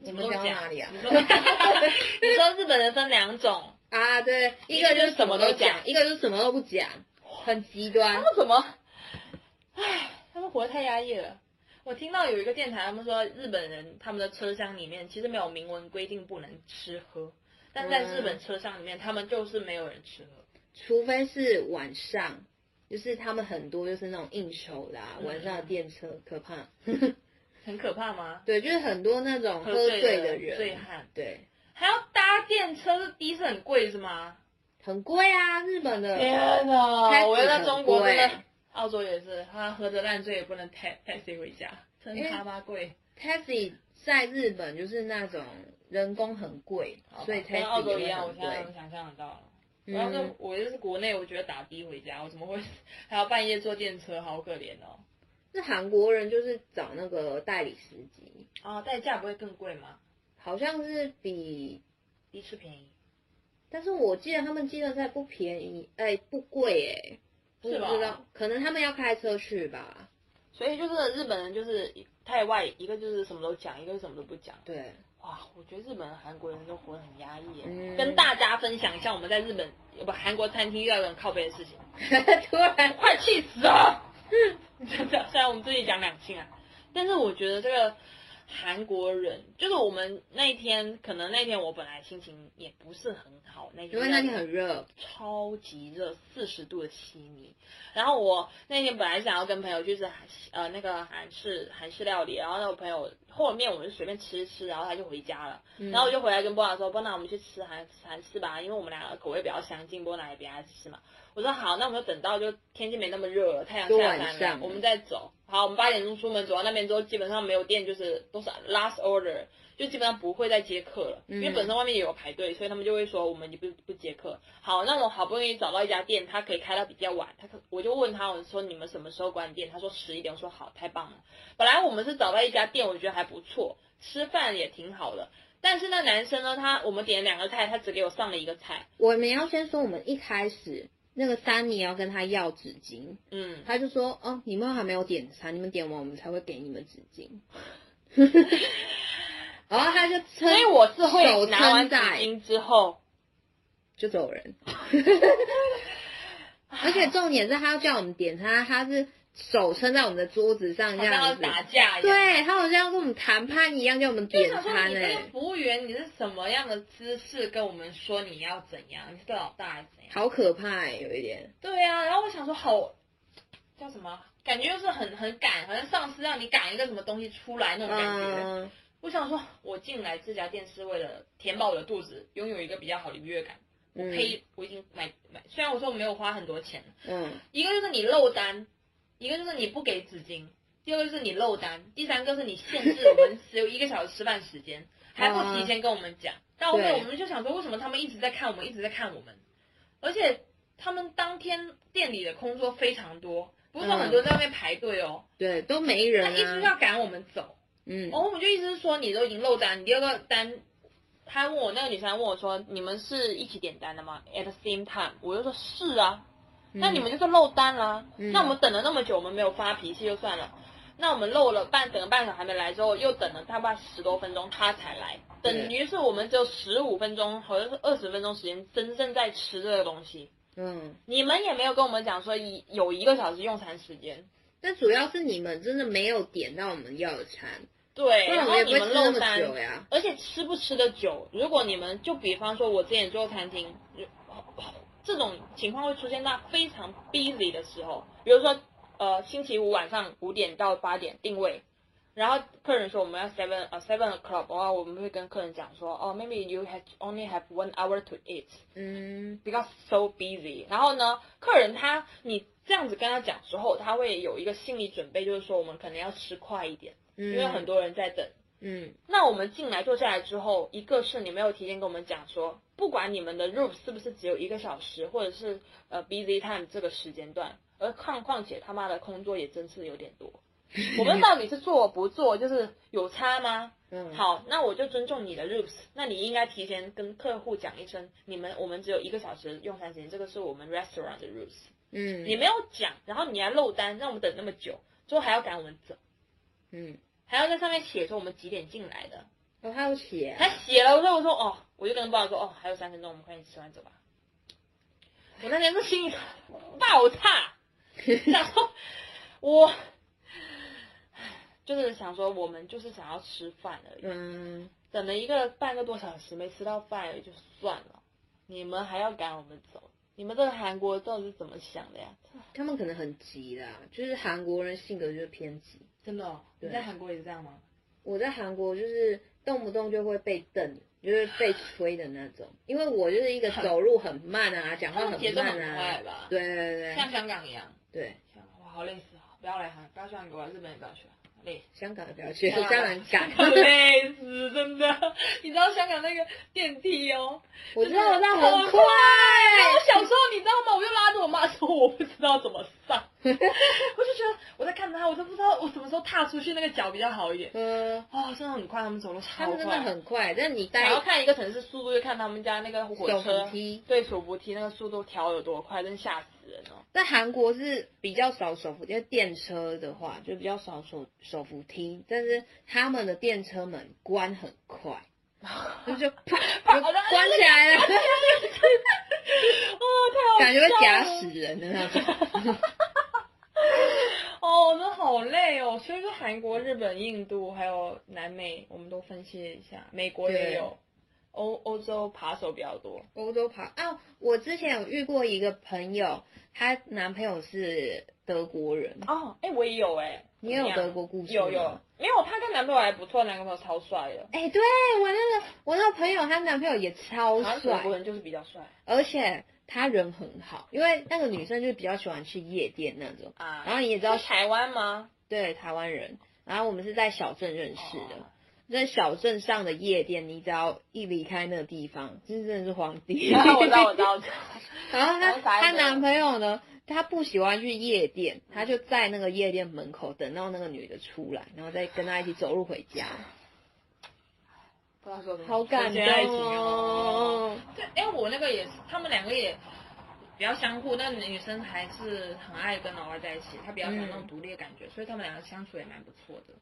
我什么都们讲哪里啊你？说，[LAUGHS] 你说日本人分两种，啊，对，一个就是什么都讲，一个就是什么都不讲，很极端他们。怎么？唉，他们活得太压抑了。我听到有一个电台，他们说日本人他们的车厢里面其实没有明文规定不能吃喝，但在日本车厢里面，他们就是没有人吃喝。除非是晚上，就是他们很多就是那种应酬啦，嗯晚上的电车可怕。[LAUGHS] 很可怕吗？对，就是很多那种喝醉醉的人，醉汉对，还要搭电车，这的士很贵是吗？很贵啊，日本的。天哪我觉得在中国真的很贵，澳洲也是，他喝着烂醉也不能 ta- taxi 回家，真他妈贵。taxi 在日本就是那种人工很贵，所以跟 taxi 澳洲一样，我现在能贵。想象得到了。我要是嗯，我就是国内，我觉得打的回家，我怎么会还要半夜坐电车，好可怜哦。是韩国人就是找那个代理司机，啊，代驾不会更贵吗？好像是比，的士便宜，但是我记得他们计程车不便宜，哎、不贵哎、不知道，可能他们要开车去吧。所以就是日本人就是太外，一个就是什么都讲，一个是什么都不讲。对，哇，我觉得日本人、韩国人都活得很压抑耶。嗯跟大家分享一下我们在日本不韩国餐厅遇到人靠背的事情，[LAUGHS] 突然，快气死了！[LAUGHS] 真的，虽然我们自己讲两性啊，但是我觉得这个韩国人，就是我们那一天，可能那天我本来心情也不是很好，那天因为那天很热，超级热，四十度的悉尼。然后我那天本来想要跟朋友去吃韩呃那个韩式韩式料理，然后那个朋友后面我们就随便吃吃，然后他就回家了。嗯然后我就回来跟波娜说，波娜我们去吃韩韩式吧，因为我们两个口味比较相近，波娜也比较爱吃嘛。我说好，那我们就等到就天气没那么热了，太阳下山了，我们再走。好，我们八点钟出门，走到那边之后，基本上没有店，就是都是 last order，就基本上不会再接客了，因为嗯本身外面也有排队，所以他们就会说我们就不不接客。好，那我好不容易找到一家店，他可以开到比较晚，他可我就问他，我说你们什么时候关店？他说十一点。我说好，太棒了。本来我们是找到一家店，我觉得还不错，吃饭也挺好的。但是那男生呢，他我们点了两个菜，他只给我上了一个菜，我们要先说，我们一开始那个三你要跟他要纸巾，嗯，他就说：“哦，你们还没有点餐，你们点完我们才会给你们纸巾。[LAUGHS] ”然后他就撑，所以我是会手拿完纸巾之后，就走人。[LAUGHS] 而且重点是他要叫我们点餐，他是手撑在我们的桌子上这样子，打架一样。对他好像要跟我们谈判一样，叫我们就点餐服务员你是什么样的姿势跟我们说你要怎样？你是个老大还是怎样？好可怕哎、有一点。对啊，然后我想说好叫什么？感觉就是很很赶，好像上司让你赶一个什么东西出来那种感觉。嗯，我想说，我进来这家店是为了填饱我的肚子，拥有一个比较好的愉悦感。我嗯呸，我已经买买，虽然我说我没有花很多钱，嗯，一个就是你漏单，一个就是你不给纸巾，第二个就是你漏单，第三个是你限制我们只有一个小时吃饭时间，还不提前跟我们讲。到后面我们就想说，为什么他们一直在看我们，一直在看我们？而且他们当天店里的工作非常多，不是说很多人在外面排队哦，对，都没人他人一直啊。要赶我们走。嗯然后我们就意思是说，你都已经漏单，你第二个单，他问我那个女生问我说，你们是一起点单的吗？At the same time，我就说是啊，那你们就是漏单啦、嗯。那我们等了那么久，我们没有发脾气就算了。那我们漏了半，等了半小时还没来之后，又等了大概十多分钟，他才来，等于是我们只有十五分钟，好像是二十分钟时间，真正在吃这个东西。嗯，你们也没有跟我们讲说一有一个小时用餐时间，但主要是你们真的没有点到我们要的餐，对，然后你们漏单，呀。而且吃不吃的久，如果你们就比方说，我之前做餐厅，这种情况会出现在非常 busy 的时候，比如说呃星期五晚上五点到八点定位，然后客人说我们要 seven 呃 seven o'clock，的话我们会跟客人讲说，哦，maybe you have only have one hour to eat 嗯 because so busy。然后呢，客人他你这样子跟他讲之后，他会有一个心理准备，就是说我们可能要吃快一点，嗯，因为很多人在等。嗯那我们进来坐下来之后，一个是你没有提前跟我们讲说，不管你们的 room 是不是只有一个小时，或者是呃 busy time 这个时间段，而况况且他妈的工作也真是有点多。[LAUGHS] 我们到底是做不做，就是有差吗？嗯，好，那我就尊重你的 rules，那你应该提前跟客户讲一声，你们我们只有一个小时用餐时间，这个是我们 restaurant 的 rules。嗯，你没有讲，然后你还漏单，让我们等那么久，最后还要赶我们走，嗯，还要在上面写说我们几点进来的。哦，还有写啊，他写了，我说我说哦，我就跟包长说哦，还有三分钟，我们快点吃完走吧。我那天是心里爆炸，想说我就是想说我们就是想要吃饭而已，嗯，等了一个半个多小时没吃到饭也就算了，你们还要赶我们走，你们这个韩国到底是怎么想的呀？他们可能很急啦，就是韩国人性格就是偏急。真的、哦，对在韩国也是这样吗？我在韩国就是动不动就会被瞪，就是被吹的那种，[SIGHS] 因为我就是一个走路很慢啊，讲话很快啊，吧？对对对像香港一样。对，哇，好累死啊！不要来韩，不要去韩国，日本也不要去，好累。香港的不要去，香 [LAUGHS] 香港赶。很 [LAUGHS] 累死，真的。你知道香港那个电梯哦，我知道，我知道，很很快。我小时候你知道吗？我就拉着我妈说 [LAUGHS] 我不知道怎么上，我就觉得我在看他，我都不知道我什么时候踏出去那个脚比较好一点。嗯，哦，真的很快，他们走路超快。他们真的很快，但你待想要看一个城市速度，就看他们家那个火手车对手扶梯那个速度调有多快，真吓死人哦。在韩国是比较少手扶，因为电车的话就比较少手手扶梯，但是他们的电车门关很快，[LAUGHS] 就就啪就关起来了，[LAUGHS] 哦，太好感觉会夹死人的那种。[LAUGHS] 哦，那好累哦。所以说，韩国、日本、印度还有南美，我们都分析了一下，美国也有，欧欧洲扒手比较多。欧洲扒啊！我之前有遇过一个朋友，她男朋友是德国人，哦，哎，我也有哎，你也有德国故事有有吗，没有？她跟男朋友还不错，男朋友超帅的。哎、对我那个我那个朋友，她男朋友也超好像德帅，国人就是比较帅而且他人很好，因为那个女生就比较喜欢去夜店那种。啊。然后你也知道台湾吗？对，台湾人。然后我们是在小镇认识的，哦在小镇上的夜店，你只要一离开那个地方，这真的是皇帝。[LAUGHS] 啊我知道，我知道，我知道。[LAUGHS] 然后她她男朋友呢，他不喜欢去夜店，他就在那个夜店门口等到那个女的出来，然后再跟她一起走路回家，不知道说什么好感动纯洁爱情哦。哦。对，哎，我那个也是，他们两个也比较相互，但女生还是很爱跟老外在一起，她比较喜欢那种独立的感觉，所以他们两个相处也蛮不错的。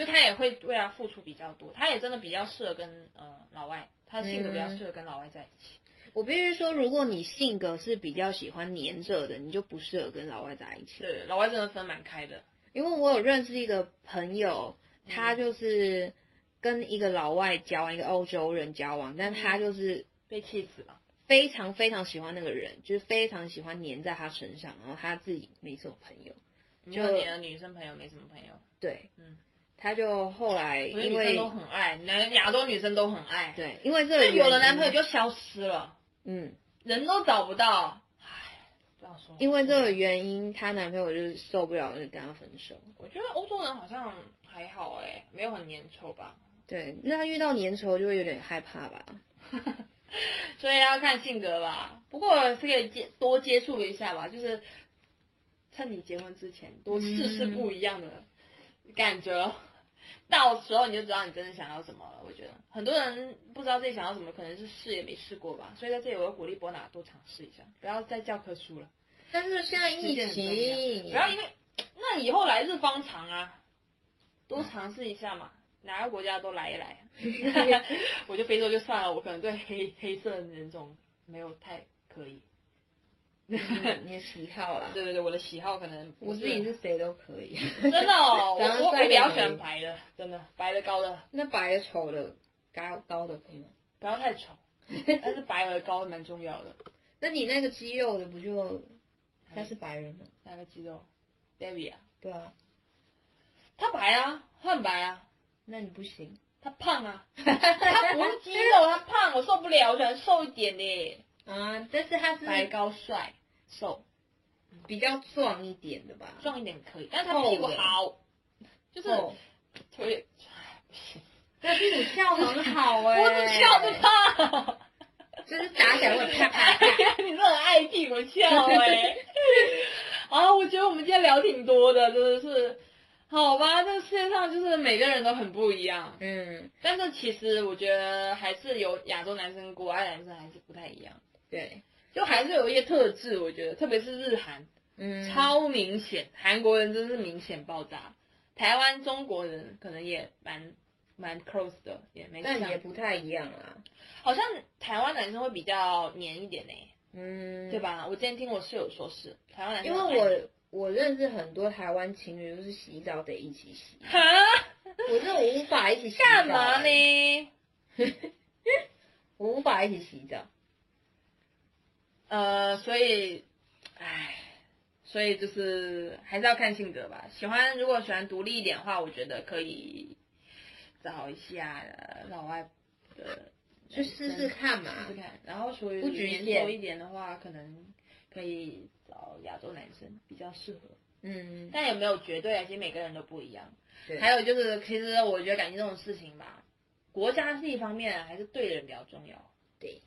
就他也会为他付出比较多，他也真的比较适合跟呃老外，他性格比较适合跟老外在一起。我必须说，如果你性格是比较喜欢黏着的，你就不适合跟老外在一起。对，老外真的分蛮开的。因为我有认识一个朋友，他就是跟一个老外交往，一个欧洲人交往，但他就是被气死了。非常非常喜欢那个人，就是非常喜欢黏在他身上，然后他自己没什么朋友，就你的女生朋友没什么朋友，对，嗯，他就后来因为女生都很爱，男亚洲女生都很爱。，对，因为这个但有的原因男朋友就消失了，嗯，人都找不到。唉，不要说。因为这个原因，她男朋友就是受不了，就跟她分手。我觉得欧洲人好像还好哎，没有很粘稠吧。对，那他遇到粘稠就会有点害怕吧。[LAUGHS] 所以要看性格吧。不过是可以接多接触一下吧，就是趁你结婚之前多试试不一样的感觉。到时候你就知道你真的想要什么了。我觉得很多人不知道自己想要什么，可能是试也没试过吧。所以在这里我要鼓励波娜多尝试一下，不要再教科书了。但是现在疫情，不要因为那以后来日方长啊，多尝试一下嘛，哪个国家都来一来。[LAUGHS] 我觉得非洲就算了，我可能对黑黑色人种没有太可以。你你的喜好啦。[LAUGHS] 对对对，我的喜好可能我自己是谁都可以。[LAUGHS] 真的哦，我我我比较喜欢白的，真的白的高的那白的、丑的、高高的可以吗？不要太丑，[LAUGHS] 但是白和高蛮重要的。那你那个肌肉的不就他是白人吗？哪个肌肉？David 啊，对啊，他白啊，他很白啊，那你不行。他胖啊，他不是肌肉，他胖，我受不了，我喜欢瘦一点的，啊，但是他是白高帅瘦，比较壮一点的吧？壮一点可以，但是他屁股好，就是哦，腿不行，[LAUGHS] 那屁股翘很好哎、我只翘着胖。就是打起来会啪啪啪。[LAUGHS] 你这很爱屁股翘哎、[LAUGHS] 啊，我觉得我们今天聊挺多的，真的是，好吧，这个世界上就是每个人都很不一样，嗯，但是其实我觉得还是有亚洲男生国外男生还是不太一样，对，就还是有一些特质，我觉得特别是日韩，嗯，超明显，韩国人真是明显爆炸，台湾中国人可能也蛮蛮 close 的，也没但也不太一样啊。好像台湾男生会比较黏一点呢、嗯，对？吧？我今天听我室友说是台湾男生因为我我认识很多台湾情侣，都是洗澡得一起洗，哈我这种无法一起洗澡干嘛欸？呢？我无法一起洗澡。呃，所以，唉，所以就是还是要看性格吧。喜欢如果喜欢独立一点的话，我觉得可以找一下呃老外的去试试看嘛试试看。然后属于不局年限熟一点的话，可能可以找亚洲男生比较适合。嗯，但也没有绝对啊？其实每个人都不一样。对，还有就是，其实我觉得感情这种事情吧，国家是一方面，还是对人比较重要。对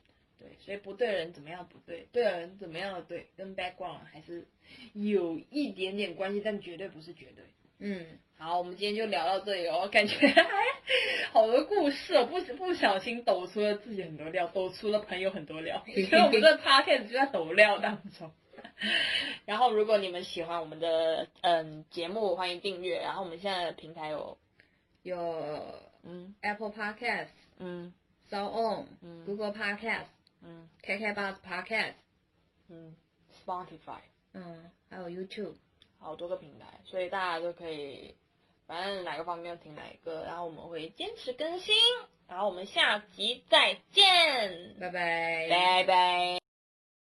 对，所以不对人怎么样不对，对人怎么样的对，跟 background 还是有一点点关系，但绝对不是绝对。嗯，好，我们今天就聊到这里哦，感觉 [LAUGHS] 好多故事哦，不不小心抖出了自己很多料，抖出了朋友很多料，[LAUGHS] 所以我们这 podcast 就在抖料当中。[LAUGHS] 然后，如果你们喜欢我们的嗯节目，欢迎订阅。然后我们现在的平台有有嗯 Apple Podcast、嗯 s o On、嗯 Google Podcast、嗯 KKBox Podcast，嗯 Spotify，嗯，还有 YouTube。好多个平台，所以大家都可以，反正哪个方面听哪一个，然后我们会坚持更新。然后我们下集再见，拜拜。拜拜。